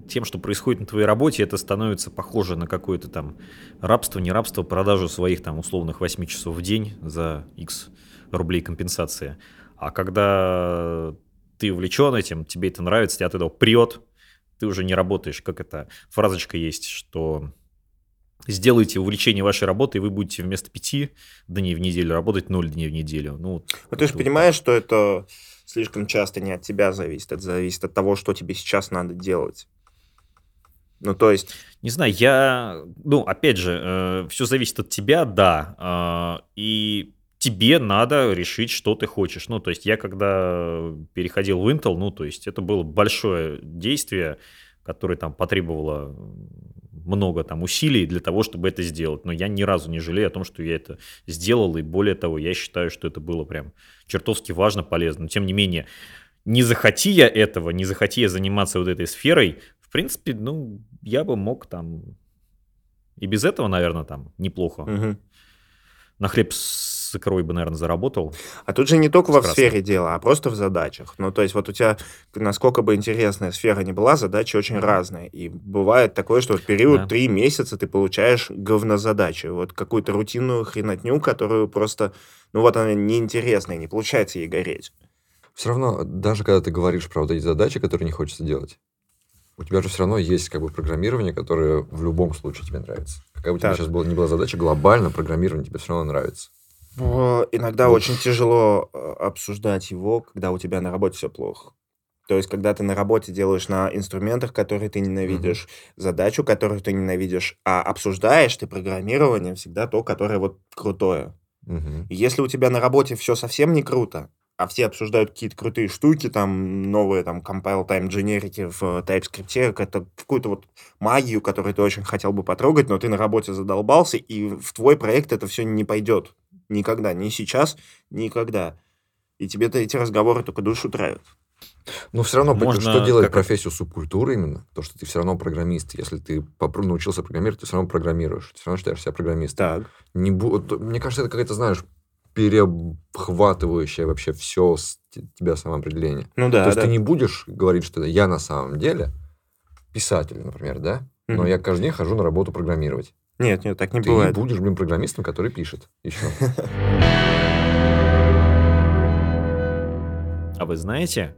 тем, что происходит на твоей работе, это становится похоже на какое-то там рабство, не рабство, продажу своих там условных 8 часов в день за X рублей компенсации. А когда ты увлечен этим, тебе это нравится, тебя от этого прет, ты уже не работаешь. Как это фразочка есть, что сделайте увлечение вашей работы, и вы будете вместо пяти дней в неделю работать 0 дней в неделю. Ну, вот Ну, ты же понимаешь, что это слишком часто не от тебя зависит, это зависит от того, что тебе сейчас надо делать. Ну, то есть, Не знаю, я, ну, опять же, все зависит от тебя, да, э, и тебе надо решить, что ты хочешь. Ну, то есть я когда переходил в Intel, ну, то есть это было большое действие, которое там потребовало много там усилий для того, чтобы это сделать. Но я ни разу не жалею о том, что я это сделал, и более того, я считаю, что это было прям чертовски важно, полезно. Но тем не менее, не захоти я этого, не захоти я заниматься вот этой сферой, в принципе, ну, я бы мог там и без этого, наверное, там неплохо. мгм. На хлеб с икрой бы, наверное, заработал. А тут же не только во сфере дела, а просто в задачах. Ну, то есть вот у тебя, насколько бы интересная сфера ни была, задачи очень разные. И бывает такое, что в период Да. три месяца ты получаешь говнозадачу. Вот какую-то рутинную хренотню, которую просто, ну вот она неинтересная, не получается ей гореть. Все равно, даже когда ты говоришь про вот эти задачи, которые не хочется делать, у тебя же все равно есть как бы программирование, которое в любом случае тебе нравится. Какая бы у тебя сейчас была, не была задача, глобально программирование тебе все равно нравится. Иногда очень тяжело э, обсуждать его, когда у тебя на работе все плохо. То есть, когда ты на работе делаешь на инструментах, которые ты ненавидишь, задачу, которую ты ненавидишь, а обсуждаешь ты программирование всегда то, которое вот крутое. И если у тебя на работе все совсем не круто, а все обсуждают какие-то крутые штуки, там новые там compile time дженерики в э, TypeScript, это какую-то вот магию, которую ты очень хотел бы потрогать, но ты на работе задолбался, и в твой проект это все не пойдет. Никогда. Ни сейчас, никогда. И тебе-то эти разговоры только душу травят. Но все равно, Можно что делает как- профессию субкультуры именно? То, что ты все равно программист. Если ты попро- научился программировать, ты все равно программируешь. Ты все равно считаешь себя программистом. Так. Не бу- Мне кажется, это какая-то, знаешь, перехватывающее вообще все с те- тебя самоопределение. Ну да, То есть да. ты не будешь говорить, что я на самом деле писатель, например, да? Но Мгм. я каждый день хожу на работу программировать. Нет, нет, так не ты бывает. не будешь, блин, программистом, который пишет еще. А вы знаете,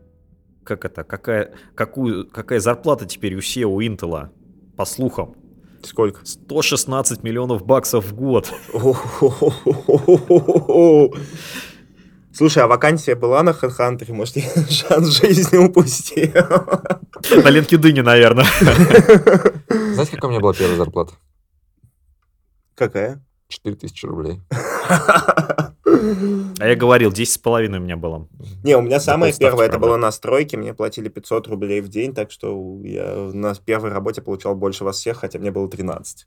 как это, какая, какую, какая зарплата теперь у SEO у Intel? По слухам, Сколько? 116 миллионов баксов в год. Слушай, а вакансия была на HeadHunter? Может, я шанс жизни упустил? На LinkedIn, наверное. Знаете, какая у меня была первая зарплата? Какая? 4000 рублей. А я говорил, 10,5 у меня было. Не, у меня самое первое, это было на стройке, мне платили 500 рублей в день, так что я на первой работе получал больше вас всех, хотя мне было 13.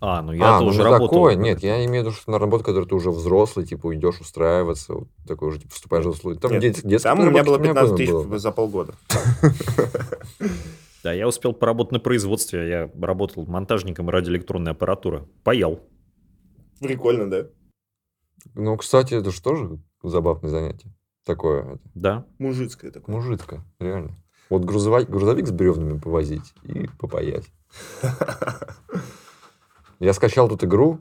А, ну я а, ну тоже не работал. такое. Нет, я имею в виду, что на работу, которую ты уже взрослый, типа, идешь устраиваться, вот такой уже, типа, вступаешь в взрослый. Там, Нет, дет- Там у меня было подработки 15 тысяч было. за полгода. Да, я успел поработать на производстве. Я работал монтажником радиоэлектронной аппаратуры. Паял. Прикольно, да? Ну, кстати, это же тоже забавное занятие. Такое, Да. Мужицкое такое. мужицкое, реально. Вот грузовик, грузовик с бревнами повозить и попаять. Я скачал тут игру.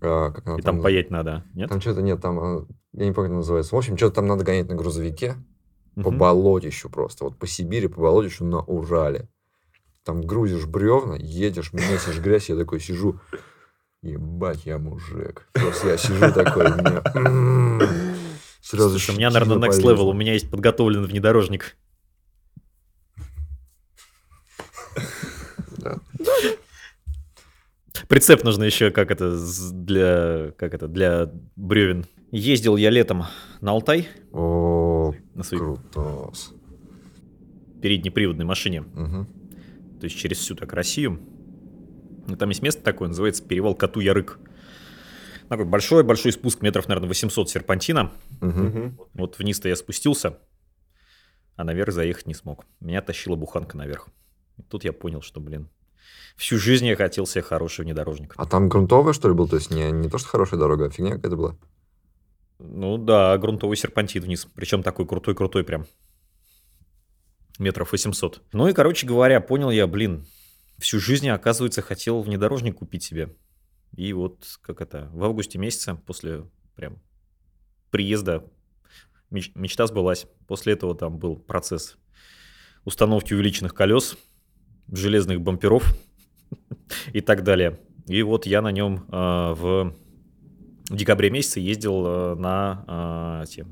а, как она И там наз- паять надо. Нет? Там что-то нет, там, а, я не помню, как называется. В общем, что-то там надо гонять на грузовике. По Мгм. болотищу просто. Вот по Сибири, по болотищу на Урале. Там грузишь бревна, едешь, месишь грязь, я такой сижу. Ебать, я мужик. Просто я сижу такой, у меня... м, Сразу Слушай, у меня, наверное, next level. У меня есть подготовленный внедорожник. Прицеп нужно еще, как это, для, как это, для бревен. Ездил я летом на Алтай О, на своей круто. переднеприводной машине, Мгм. то есть через всю так Россию. И там есть место такое, называется перевал Коту-Ярык. Такой большой-большой спуск, метров, наверное, 800 серпантина. Мгм. Вот вниз-то я спустился, а наверх заехать не смог. Меня тащила буханка наверх. И тут я понял, что, блин, всю жизнь я хотел себе хороший внедорожник. А там грунтовая, что ли, был? То есть не, не то, что хорошая дорога, а фигня какая-то была? Ну да, грунтовый серпантин вниз. Причем такой крутой-крутой прям. Метров 800. Ну и, короче говоря, понял я, блин, всю жизнь, оказывается, хотел внедорожник купить себе. И вот, как это, в августе месяце, после прям приезда, меч- мечта сбылась. После этого там был процесс установки увеличенных колес, железных бамперов и так далее. И вот я на нем э, в в декабре месяце ездил э, на э, эти,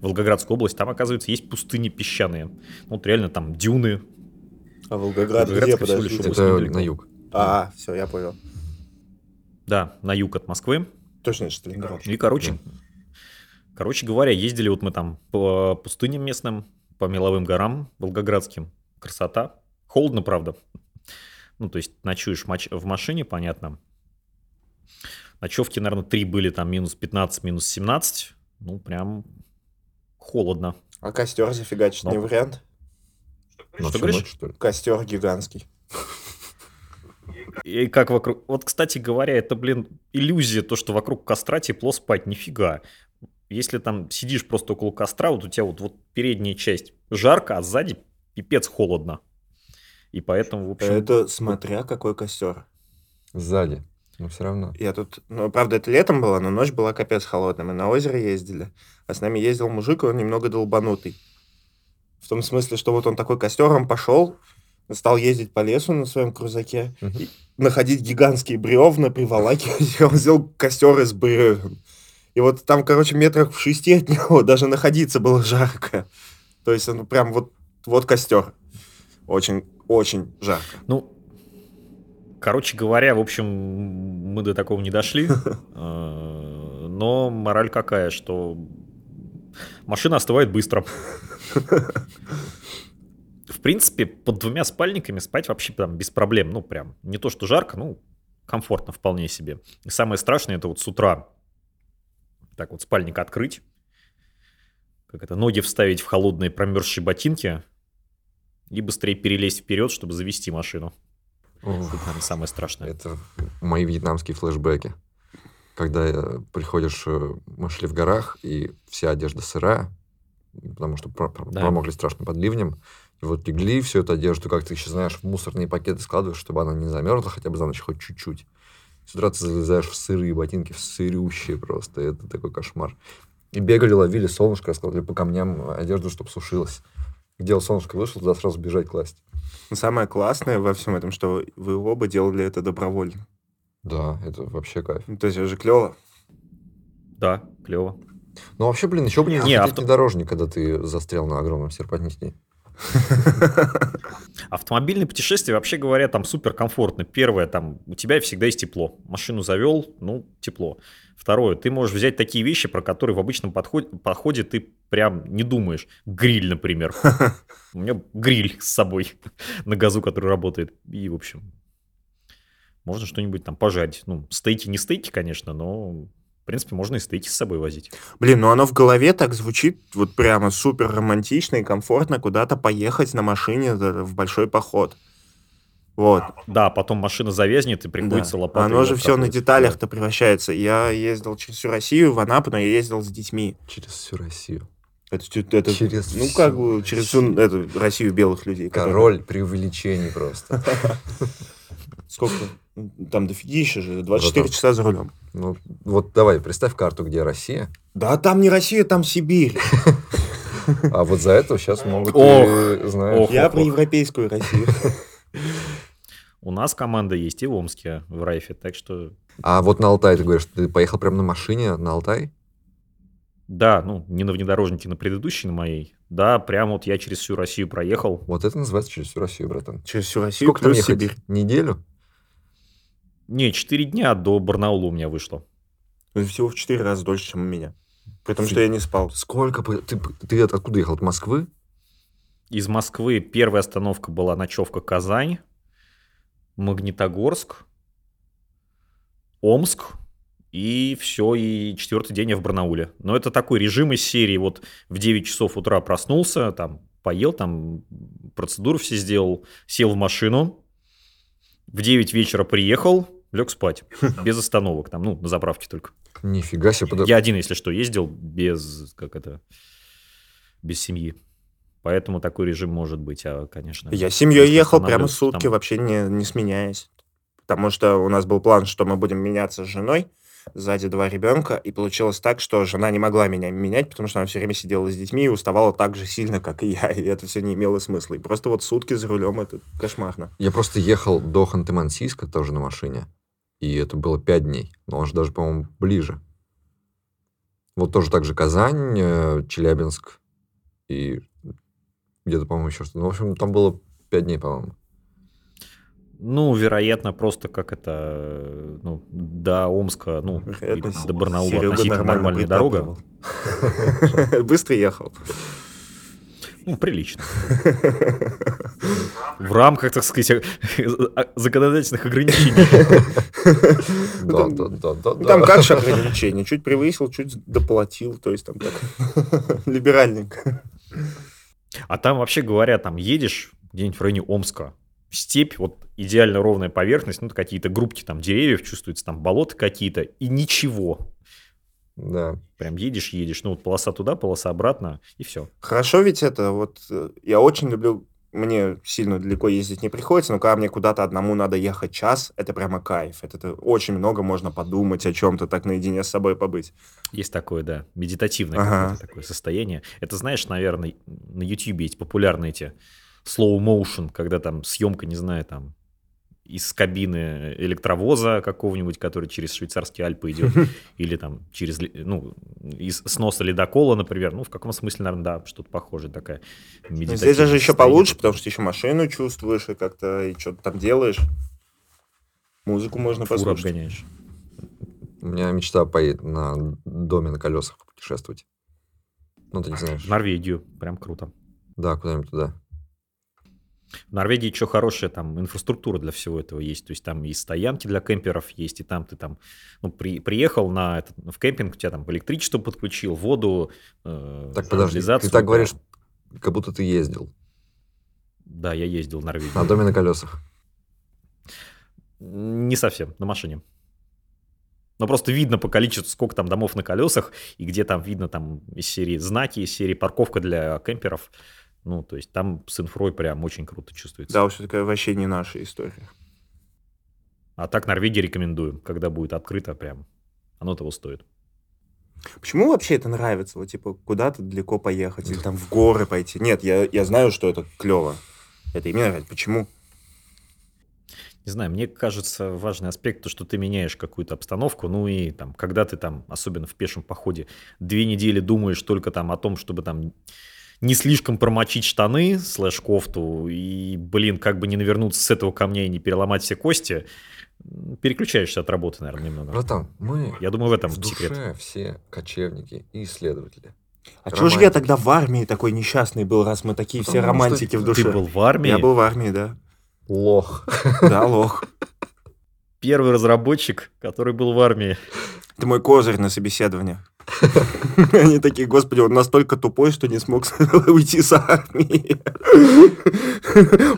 Волгоградскую область. Там, оказывается, есть пустыни песчаные. Ну, Вот реально там дюны. А Волгоград где, подожди? Это на юг. А, все, я понял. Да, на юг от Москвы. Точно, это Сталинград. И, короче, короче говоря, ездили вот мы там по пустыням местным, по меловым горам волгоградским. Красота. Холодно, правда. Ну, то есть ночуешь в машине, понятно. Ночевки, наверное, три были там минус 15, минус 17. Ну, прям холодно. А костер зафигачить не Ну. вариант? На Что говоришь? что ли? Костер гигантский. И как вокруг... Вот, кстати говоря, это, блин, иллюзия, то, что вокруг костра тепло спать. Нифига. Если там сидишь просто около костра, вот у тебя вот, вот передняя часть жарко, а сзади пипец холодно. И поэтому, в общем... Это смотря какой костер. Сзади. Но все равно. Я тут, ну, правда, это летом было, но ночь была капец холодная. Мы на озеро ездили, а с нами ездил мужик, и он немного долбанутый. В том смысле, что вот он такой костером пошел, стал ездить по лесу на своем крузаке, Мгм. и находить гигантские бревна, приволакивать, он сделал костер из бревен. И вот там, короче, метрах в шести от него даже находиться было жарко. То есть он прям вот, вот костер. Очень, очень жарко. Ну, короче говоря, в общем, мы до такого не дошли. Э, Но мораль какая, что машина остывает быстро. В принципе, под двумя спальниками спать вообще там без проблем. Ну, прям не то, что жарко, ну, комфортно вполне себе. И самое страшное, это вот с утра так вот спальник открыть, как это, ноги вставить в холодные промерзшие ботинки и быстрее перелезть вперед, чтобы завести машину. Это, наверное, самое страшное. Это мои вьетнамские флешбеки. Когда приходишь, э, мы шли в горах, и вся одежда сырая, потому что про- Да. промокли страшно под ливнем. И вот легли всю эту одежду, как ты еще знаешь, в мусорные пакеты складываешь, чтобы она не замерзла хотя бы за ночь хоть чуть-чуть. С утра ты залезаешь в сырые ботинки, в сырющие просто. Это такой кошмар. И бегали, ловили солнышко, раскладывали по камням одежду, чтобы сушилась. Где солнышко вышел, туда сразу бежать класть. Но самое классное во всем этом, что вы оба делали это добровольно. Да, это вообще кайф. Ну, То есть это же клево. Да, клево. Ну, вообще, блин, еще бы не Не, авто- внедорожник, когда ты застрял на огромном серпантине. Автомобильные путешествия, вообще говоря, там супер комфортно. Первое, там у тебя всегда есть тепло. Машину завел, ну, тепло. Второе, ты можешь взять такие вещи, про которые в обычном подходе, походе ты прям не думаешь. Гриль, например. У меня гриль с собой на газу, который работает. И, в общем, можно что-нибудь там пожарить. Ну, стейки не стейки, конечно, но, в принципе, можно и стейки с собой возить. Блин, ну оно в голове так звучит вот прямо супер романтично и комфортно куда-то поехать на машине в большой поход. Вот. Да, потом машина завязнет и приходится Да. лопатой. Оно же все на деталях-то превращается. Я ездил через всю Россию в Анапу, но я ездил с детьми. Через всю Россию. Это, это- Через ну, всю как бы через всю Россию. эту Россию белых людей. которые- Король преувеличений просто. Сколько? Там дофигища же, 24 Да-да. часа за рулем. Ну, вот давай, представь карту, где Россия, Да там не Россия, там Сибирь. а вот за это сейчас могут, знаешь... ох. Я про европейскую Россию. У нас команда есть и в Омске, в Райфе, так что А вот на Алтай, ты говоришь, ты поехал прямо на машине на Алтай? да, ну не на внедорожнике, на предыдущей, на моей. Да, прям вот я через всю Россию проехал. Вот это называется через всю Россию, братан. Через всю Россию Сколько там ехать? Сибирь. Неделю? Не, 4 дня до Барнаула у меня вышло. Ну, Всего в 4 раза дольше, чем у меня. Потому Фи- что я не спал. Сколько... Ты, ты от- откуда ехал? От Москвы? Из Москвы первая остановка была ночевка Казань, Магнитогорск, Омск, и все, и четвертый день я в Барнауле. Но это такой режим из серии, вот в 9 часов утра проснулся, там поел, там процедуру все сделал, сел в машину, в 9 вечера приехал, лег спать, без остановок, там, ну, на заправке только. Нифига себе. подо- Я один, если что, ездил без, как это, без семьи. Поэтому такой режим может быть, а, конечно. Я с семьей ехал прямо сутки, там- вообще не, не сменяясь. Потому что у нас был план, что мы будем меняться с женой. Сзади два ребенка. И получилось так, что жена не могла меня менять, потому что она все время сидела с детьми и уставала так же сильно, как и я. И это все не имело смысла. И просто вот сутки за рулем это кошмарно. Я просто ехал до Ханты-Мансийска тоже на машине. И это было 5 дней. Но он же даже, по-моему, ближе. Вот тоже так же Казань, э, Челябинск и где-то, по-моему, еще что-то. Ну, в общем, там было 5 дней, по-моему. Ну, вероятно, просто как это, ну, до Омска, ну, до Барнаула Серега относительно нормальная дорога. Быстро ехал. Ну, прилично. В рамках, так сказать, законодательных ограничений. Да, там- да, да, да, Ну, Там как же ограничения? Чуть превысил, чуть доплатил. То есть там так либеральненько. А там вообще говоря, там едешь где-нибудь в районе Омска, степь, вот идеально ровная поверхность, ну, какие-то группки там деревьев чувствуются, там болота какие-то, и ничего. Да. Прям едешь, едешь, ну, вот полоса туда, полоса обратно, и все. Хорошо ведь это, вот э, я очень люблю, мне сильно далеко ездить не приходится, но когда мне куда-то одному надо ехать час, это прямо кайф. Это, это очень много можно подумать о чем-то, так наедине с собой побыть. Есть такое, да, медитативное Ага. такое состояние. Это, знаешь, наверное, на YouTube есть популярные эти slow motion, когда там съемка, не знаю, там из кабины электровоза какого-нибудь, который через швейцарские Альпы идет, или там через, ну, из сноса ледокола, например. Ну, в каком смысле, наверное, да, что-то похожее такое. Ну, Здесь даже еще получше, потому что еще машину чувствуешь и как-то и что-то там делаешь. Музыку можно Фуру послушать. обгоняешь. У меня мечта поедет на доме на колесах путешествовать. Ну, ты не знаешь. В Норвегию, прям круто. Да, куда-нибудь туда. В Норвегии что хорошая там инфраструктура для всего этого есть. То есть там и стоянки для кемперов есть, и там ты там ну, при, приехал на этот, в кемпинг, у тебя там электричество подключил, воду, э, Так, подожди, ты так говоришь, как будто ты ездил. Да, я ездил в Норвегию. На доме на колесах. Не совсем, на машине. Но просто видно по количеству, сколько там домов на колесах, и где там видно там из серии знаки, из серии парковка для кемперов. Ну, то есть там с инфрой прям очень круто чувствуется. Да, такая вообще не наша история. А так Норвегии рекомендую, когда будет открыто прям. Оно того стоит. Почему вообще это нравится? Вот, типа, куда-то далеко поехать или там в горы пойти? Нет, я, я знаю, что это клево. Это именно нравится. Почему? Не знаю, мне кажется, важный аспект, то, что ты меняешь какую-то обстановку, ну и там, когда ты там, особенно в пешем походе, две недели думаешь только там о том, чтобы там не слишком промочить штаны, слэш кофту, и, блин, как бы не навернуться с этого камня и не переломать все кости, переключаешься от работы, наверное, немного. Братан, мы Я думаю, в этом в душе секрет. все кочевники и исследователи. А чего же я тогда в армии такой несчастный был, раз мы такие все Потому что романтики в душе? Ты был в армии, Я был в армии, да. Лох. Да, лох. первый разработчик, который был в армии. Это мой козырь на собеседованиях. Они такие, господи, он настолько тупой, что не смог уйти с армии.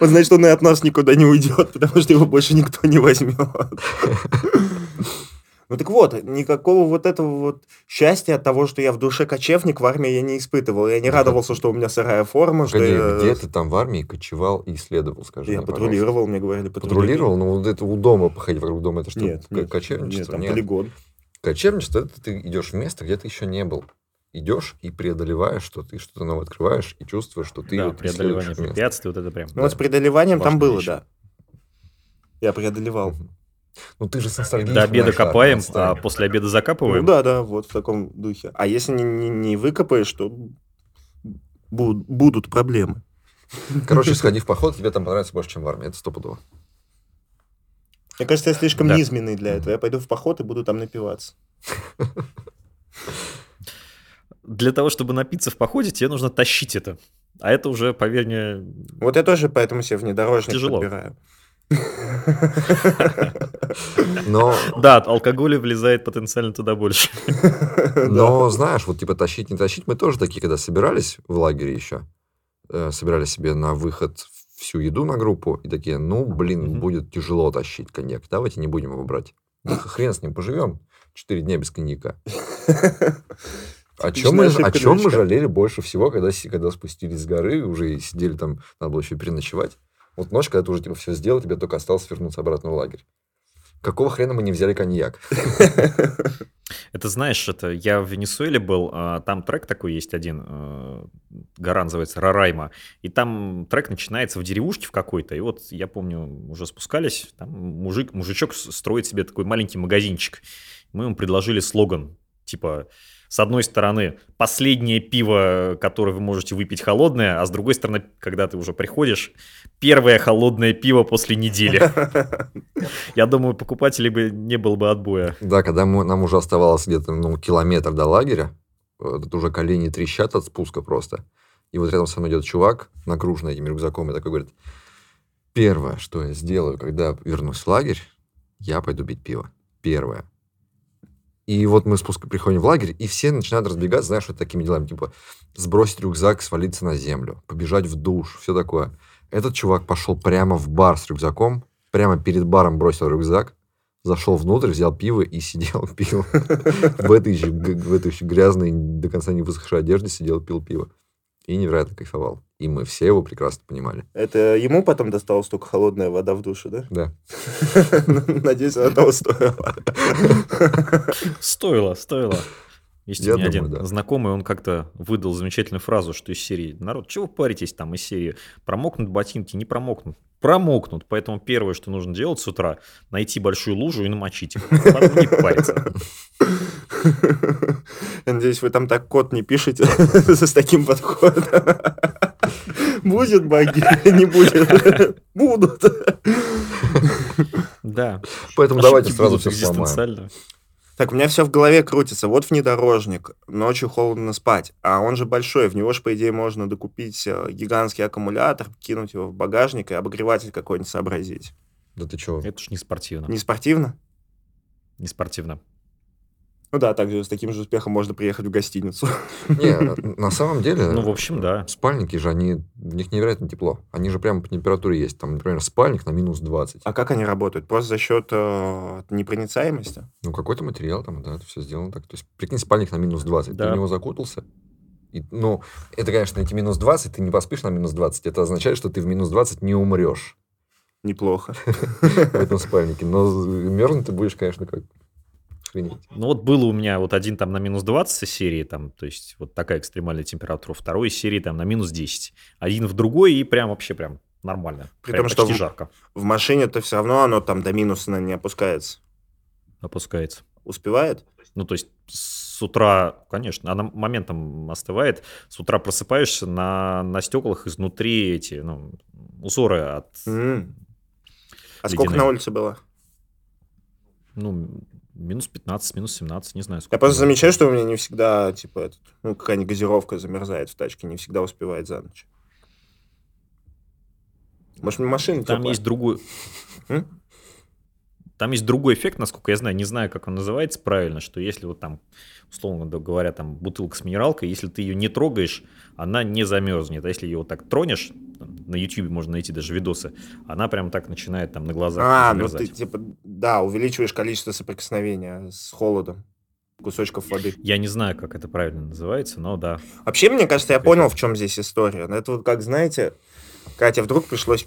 Он значит, он и от нас никуда не уйдет, потому что его больше никто не возьмет. Ну так вот, никакого вот этого вот счастья от того, что я в душе кочевник, в армии я не испытывал. Я не радовался, что у меня сырая форма, что Погоди, я... где ты там в армии кочевал и исследовал, скажи Я мне, пожалуйста? патрулировал, мне говорили, Патрулировал? Ну, вот это у дома походить вокруг дома, это что, Нет, нет, нет, кочевничество? там Нет. полигон. Кочевничество, это ты идешь в место, где ты еще не был. Идешь и преодолеваешь, что ты что-то новое открываешь и чувствуешь, что ты Да, вот преодолевание препятствий, вот это прям. Ну вот с преодолеванием там Важная было, вещь. да. Я преодолевал. Ну, ты же с ностальгией До обеда армию, копаем, а после обеда Ну закапываем. да, да, вот в таком духе. А если не, не, не выкопаешь, то бу- будут проблемы. Короче, сходи в поход, тебе там понравится больше, чем в армии. Это стопудово. Мне кажется, я слишком Да. низменный для этого. Я пойду в поход и буду там напиваться. Для того, чтобы напиться в походе, тебе нужно тащить это. А это уже, поверь мне, Вот я тоже поэтому себе внедорожник Тяжело. подбираю. Но, да, алкоголя влезает потенциально туда больше. но знаешь, вот типа тащить, не тащить, мы тоже такие, когда собирались в лагере еще, э, собирали себе на выход всю еду на группу, и такие, ну, блин, Мгм. будет тяжело тащить коньяк, давайте не будем его брать. Ну, хрен с ним, поживем четыре дня без коньяка. О чем, мы, о чем мы жалели больше всего, когда, когда спустились с горы, уже сидели там, надо было еще переночевать. Вот ночь, когда ты уже типа все сделал, тебе только осталось вернуться обратно в лагерь. Какого хрена мы не взяли коньяк? Это знаешь, это я в Венесуэле был, а, там трек такой есть один, э, гора называется Рарайма, и там трек начинается в деревушке в какой-то, и вот я помню, уже спускались, там мужик, мужичок строит себе такой маленький магазинчик. Мы ему предложили слоган, типа, с одной стороны, последнее пиво, которое вы можете выпить холодное, а с другой стороны, когда ты уже приходишь, первое холодное пиво после недели. Я думаю, покупателей бы не было бы отбоя. Да, когда мы- нам уже оставалось где-то ну, километр до лагеря, тут уже колени трещат от спуска просто. И вот рядом со мной идет чувак, нагруженный этим рюкзаком, и такой говорит, первое, что я сделаю, когда вернусь в лагерь, я пойду пить пиво. Первое. И вот мы спуск... приходим в лагерь, и все начинают разбегаться, знаешь, вот такими делами, типа сбросить рюкзак, свалиться на землю, побежать в душ, все такое. Этот чувак пошел прямо в бар с рюкзаком, прямо перед баром бросил рюкзак, зашел внутрь, взял пиво и сидел, пил. В этой же грязной, до конца не высохшей одежде сидел, пил пиво. И невероятно кайфовал. И мы все его прекрасно понимали. Это ему потом досталась только холодная вода в душе, да? Да. Надеюсь, она того стоила. Стоило, стоило. Есть Я у меня думаю, один да. знакомый, он как-то выдал замечательную фразу, что из серии «Народ, чего вы паритесь там из серии? Промокнут ботинки, не промокнут». Промокнут, поэтому первое, что нужно делать с утра, найти большую лужу и намочить их. Потом не париться. Я надеюсь, вы там так код не пишете с таким подходом. Будет баги, не будет. Будут. Да. Поэтому давайте сразу все сломаем. Так, у меня все в голове крутится. Вот внедорожник, ночью холодно спать, а он же большой, в него же, по идее, можно докупить э, гигантский аккумулятор, кинуть его в багажник и обогреватель какой-нибудь сообразить. Да ты чего? Это уж не спортивно. Не спортивно? Не спортивно. Ну да, также с таким же успехом можно приехать в гостиницу. Не, на самом деле... Ну, в общем, да. Спальники же, они, в них невероятно тепло. Они же прямо по температуре есть. Там, например, спальник на минус 20. А как они работают? Просто за счет э, непроницаемости? Ну, какой-то материал там, да, это все сделано так. То есть, прикинь, спальник на минус 20. Ты Да. в него закутался. И, ну, это, конечно, эти минус 20, ты не поспишь на минус 20. Это означает, что ты в минус 20 не умрешь Неплохо. в этом спальнике. Но мерзнуть ты будешь, конечно, как охренеть. Ну вот было у меня вот один там на минус 20 из серии, там, то есть вот такая экстремальная температура, второй серии там на минус 10. Один в другой и прям вообще прям нормально. При Прям том, что в- жарко В машине-то все равно оно там до минуса не опускается. опускается. Успевает? Ну то есть с утра, конечно, она моментом остывает, с утра просыпаешься, на, на стеклах изнутри эти, ну, узоры от, М. А сколько Ледяные. на улице было? ну, минус 15, минус 17, не знаю. Я сколько просто было. замечаю, что у меня не всегда, типа, этот, ну, какая-нибудь газировка замерзает в тачке, не всегда успевает за ночь. Может, машина Там теплая? есть другой... М? Там есть другой эффект, насколько я знаю, не знаю, как он называется правильно, что если вот там, условно говоря, там бутылка с минералкой, если ты ее не трогаешь, она не замерзнет. А если ее вот так тронешь, на YouTube можно найти даже видосы, она прям так начинает там на глазах А, ну замерзать. ты, типа, да, увеличиваешь количество соприкосновения с холодом кусочков воды. Я не знаю, как это правильно называется, но да. Вообще, мне кажется, я понял, в чем здесь история. Это вот как, знаете, Катя, вдруг пришлось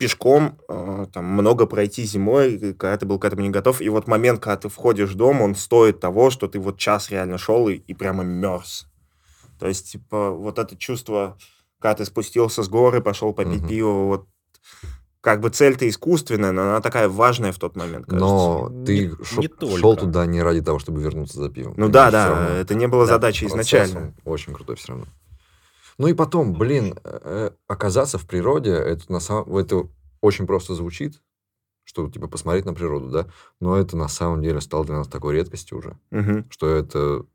пешком э, там много пройти зимой, когда ты был к этому не готов, и вот момент, когда ты входишь в дом, он стоит того, что ты вот час реально шел и, и прямо мерз. То есть, типа, вот это чувство, когда ты спустился с горы, пошел попить Мгм. пиво, вот как бы цель-то искусственная, но она такая важная в тот момент, кажется. Но Не- ты не только. шел туда не ради того, чтобы вернуться за пивом. Ну Понимаешь, да, да, равно. это не было Да, задачей изначально. он Очень крутой все равно. Ну и потом, блин, э, оказаться в природе, это, на самом, это очень просто звучит, чтобы типа посмотреть на природу, да. Но это на самом деле стало для нас такой редкостью уже, Мгм. что это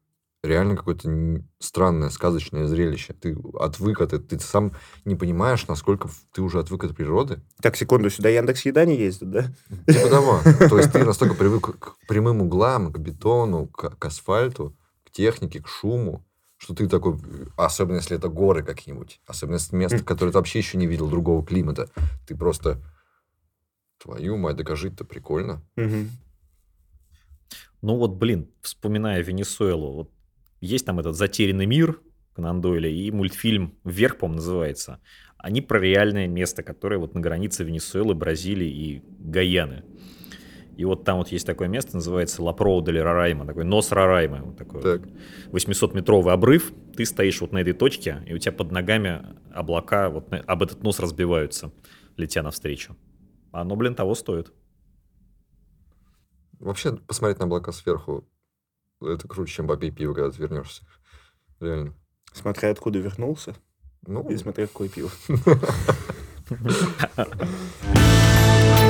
реально какое-то странное, сказочное зрелище. Ты отвык от этого, ты сам не понимаешь, насколько ты уже отвык от природы. Так, секунду, сюда Яндекс Еда не ездит, да? Типа того. То есть ты настолько привык к прямым углам, к бетону, к, к асфальту, к технике, к шуму, что ты такой, особенно если это горы какие-нибудь, особенно если место, Мгм. которое ты вообще еще не видел другого климата, ты просто, твою мать, да жить-то прикольно. Ну вот, блин, вспоминая Венесуэлу, вот есть там этот «Затерянный мир» Конан Дойля и мультфильм «Вверх», по-моему, называется. Они про реальное место, которое вот на границе Венесуэлы, Бразилии и Гаяны. И вот там вот есть такое место, называется Лапроу де Рарайма, такой нос Рараймы, вот такой Так. вот 800-метровый обрыв, ты стоишь вот на этой точке, и у тебя под ногами облака вот на- об этот нос разбиваются, летя навстречу. Оно, блин, того стоит. Вообще, посмотреть на облака сверху, это круче, чем попить пиво, когда ты вернешься. Реально. Смотря откуда вернулся, Ну, и смотря какое пиво.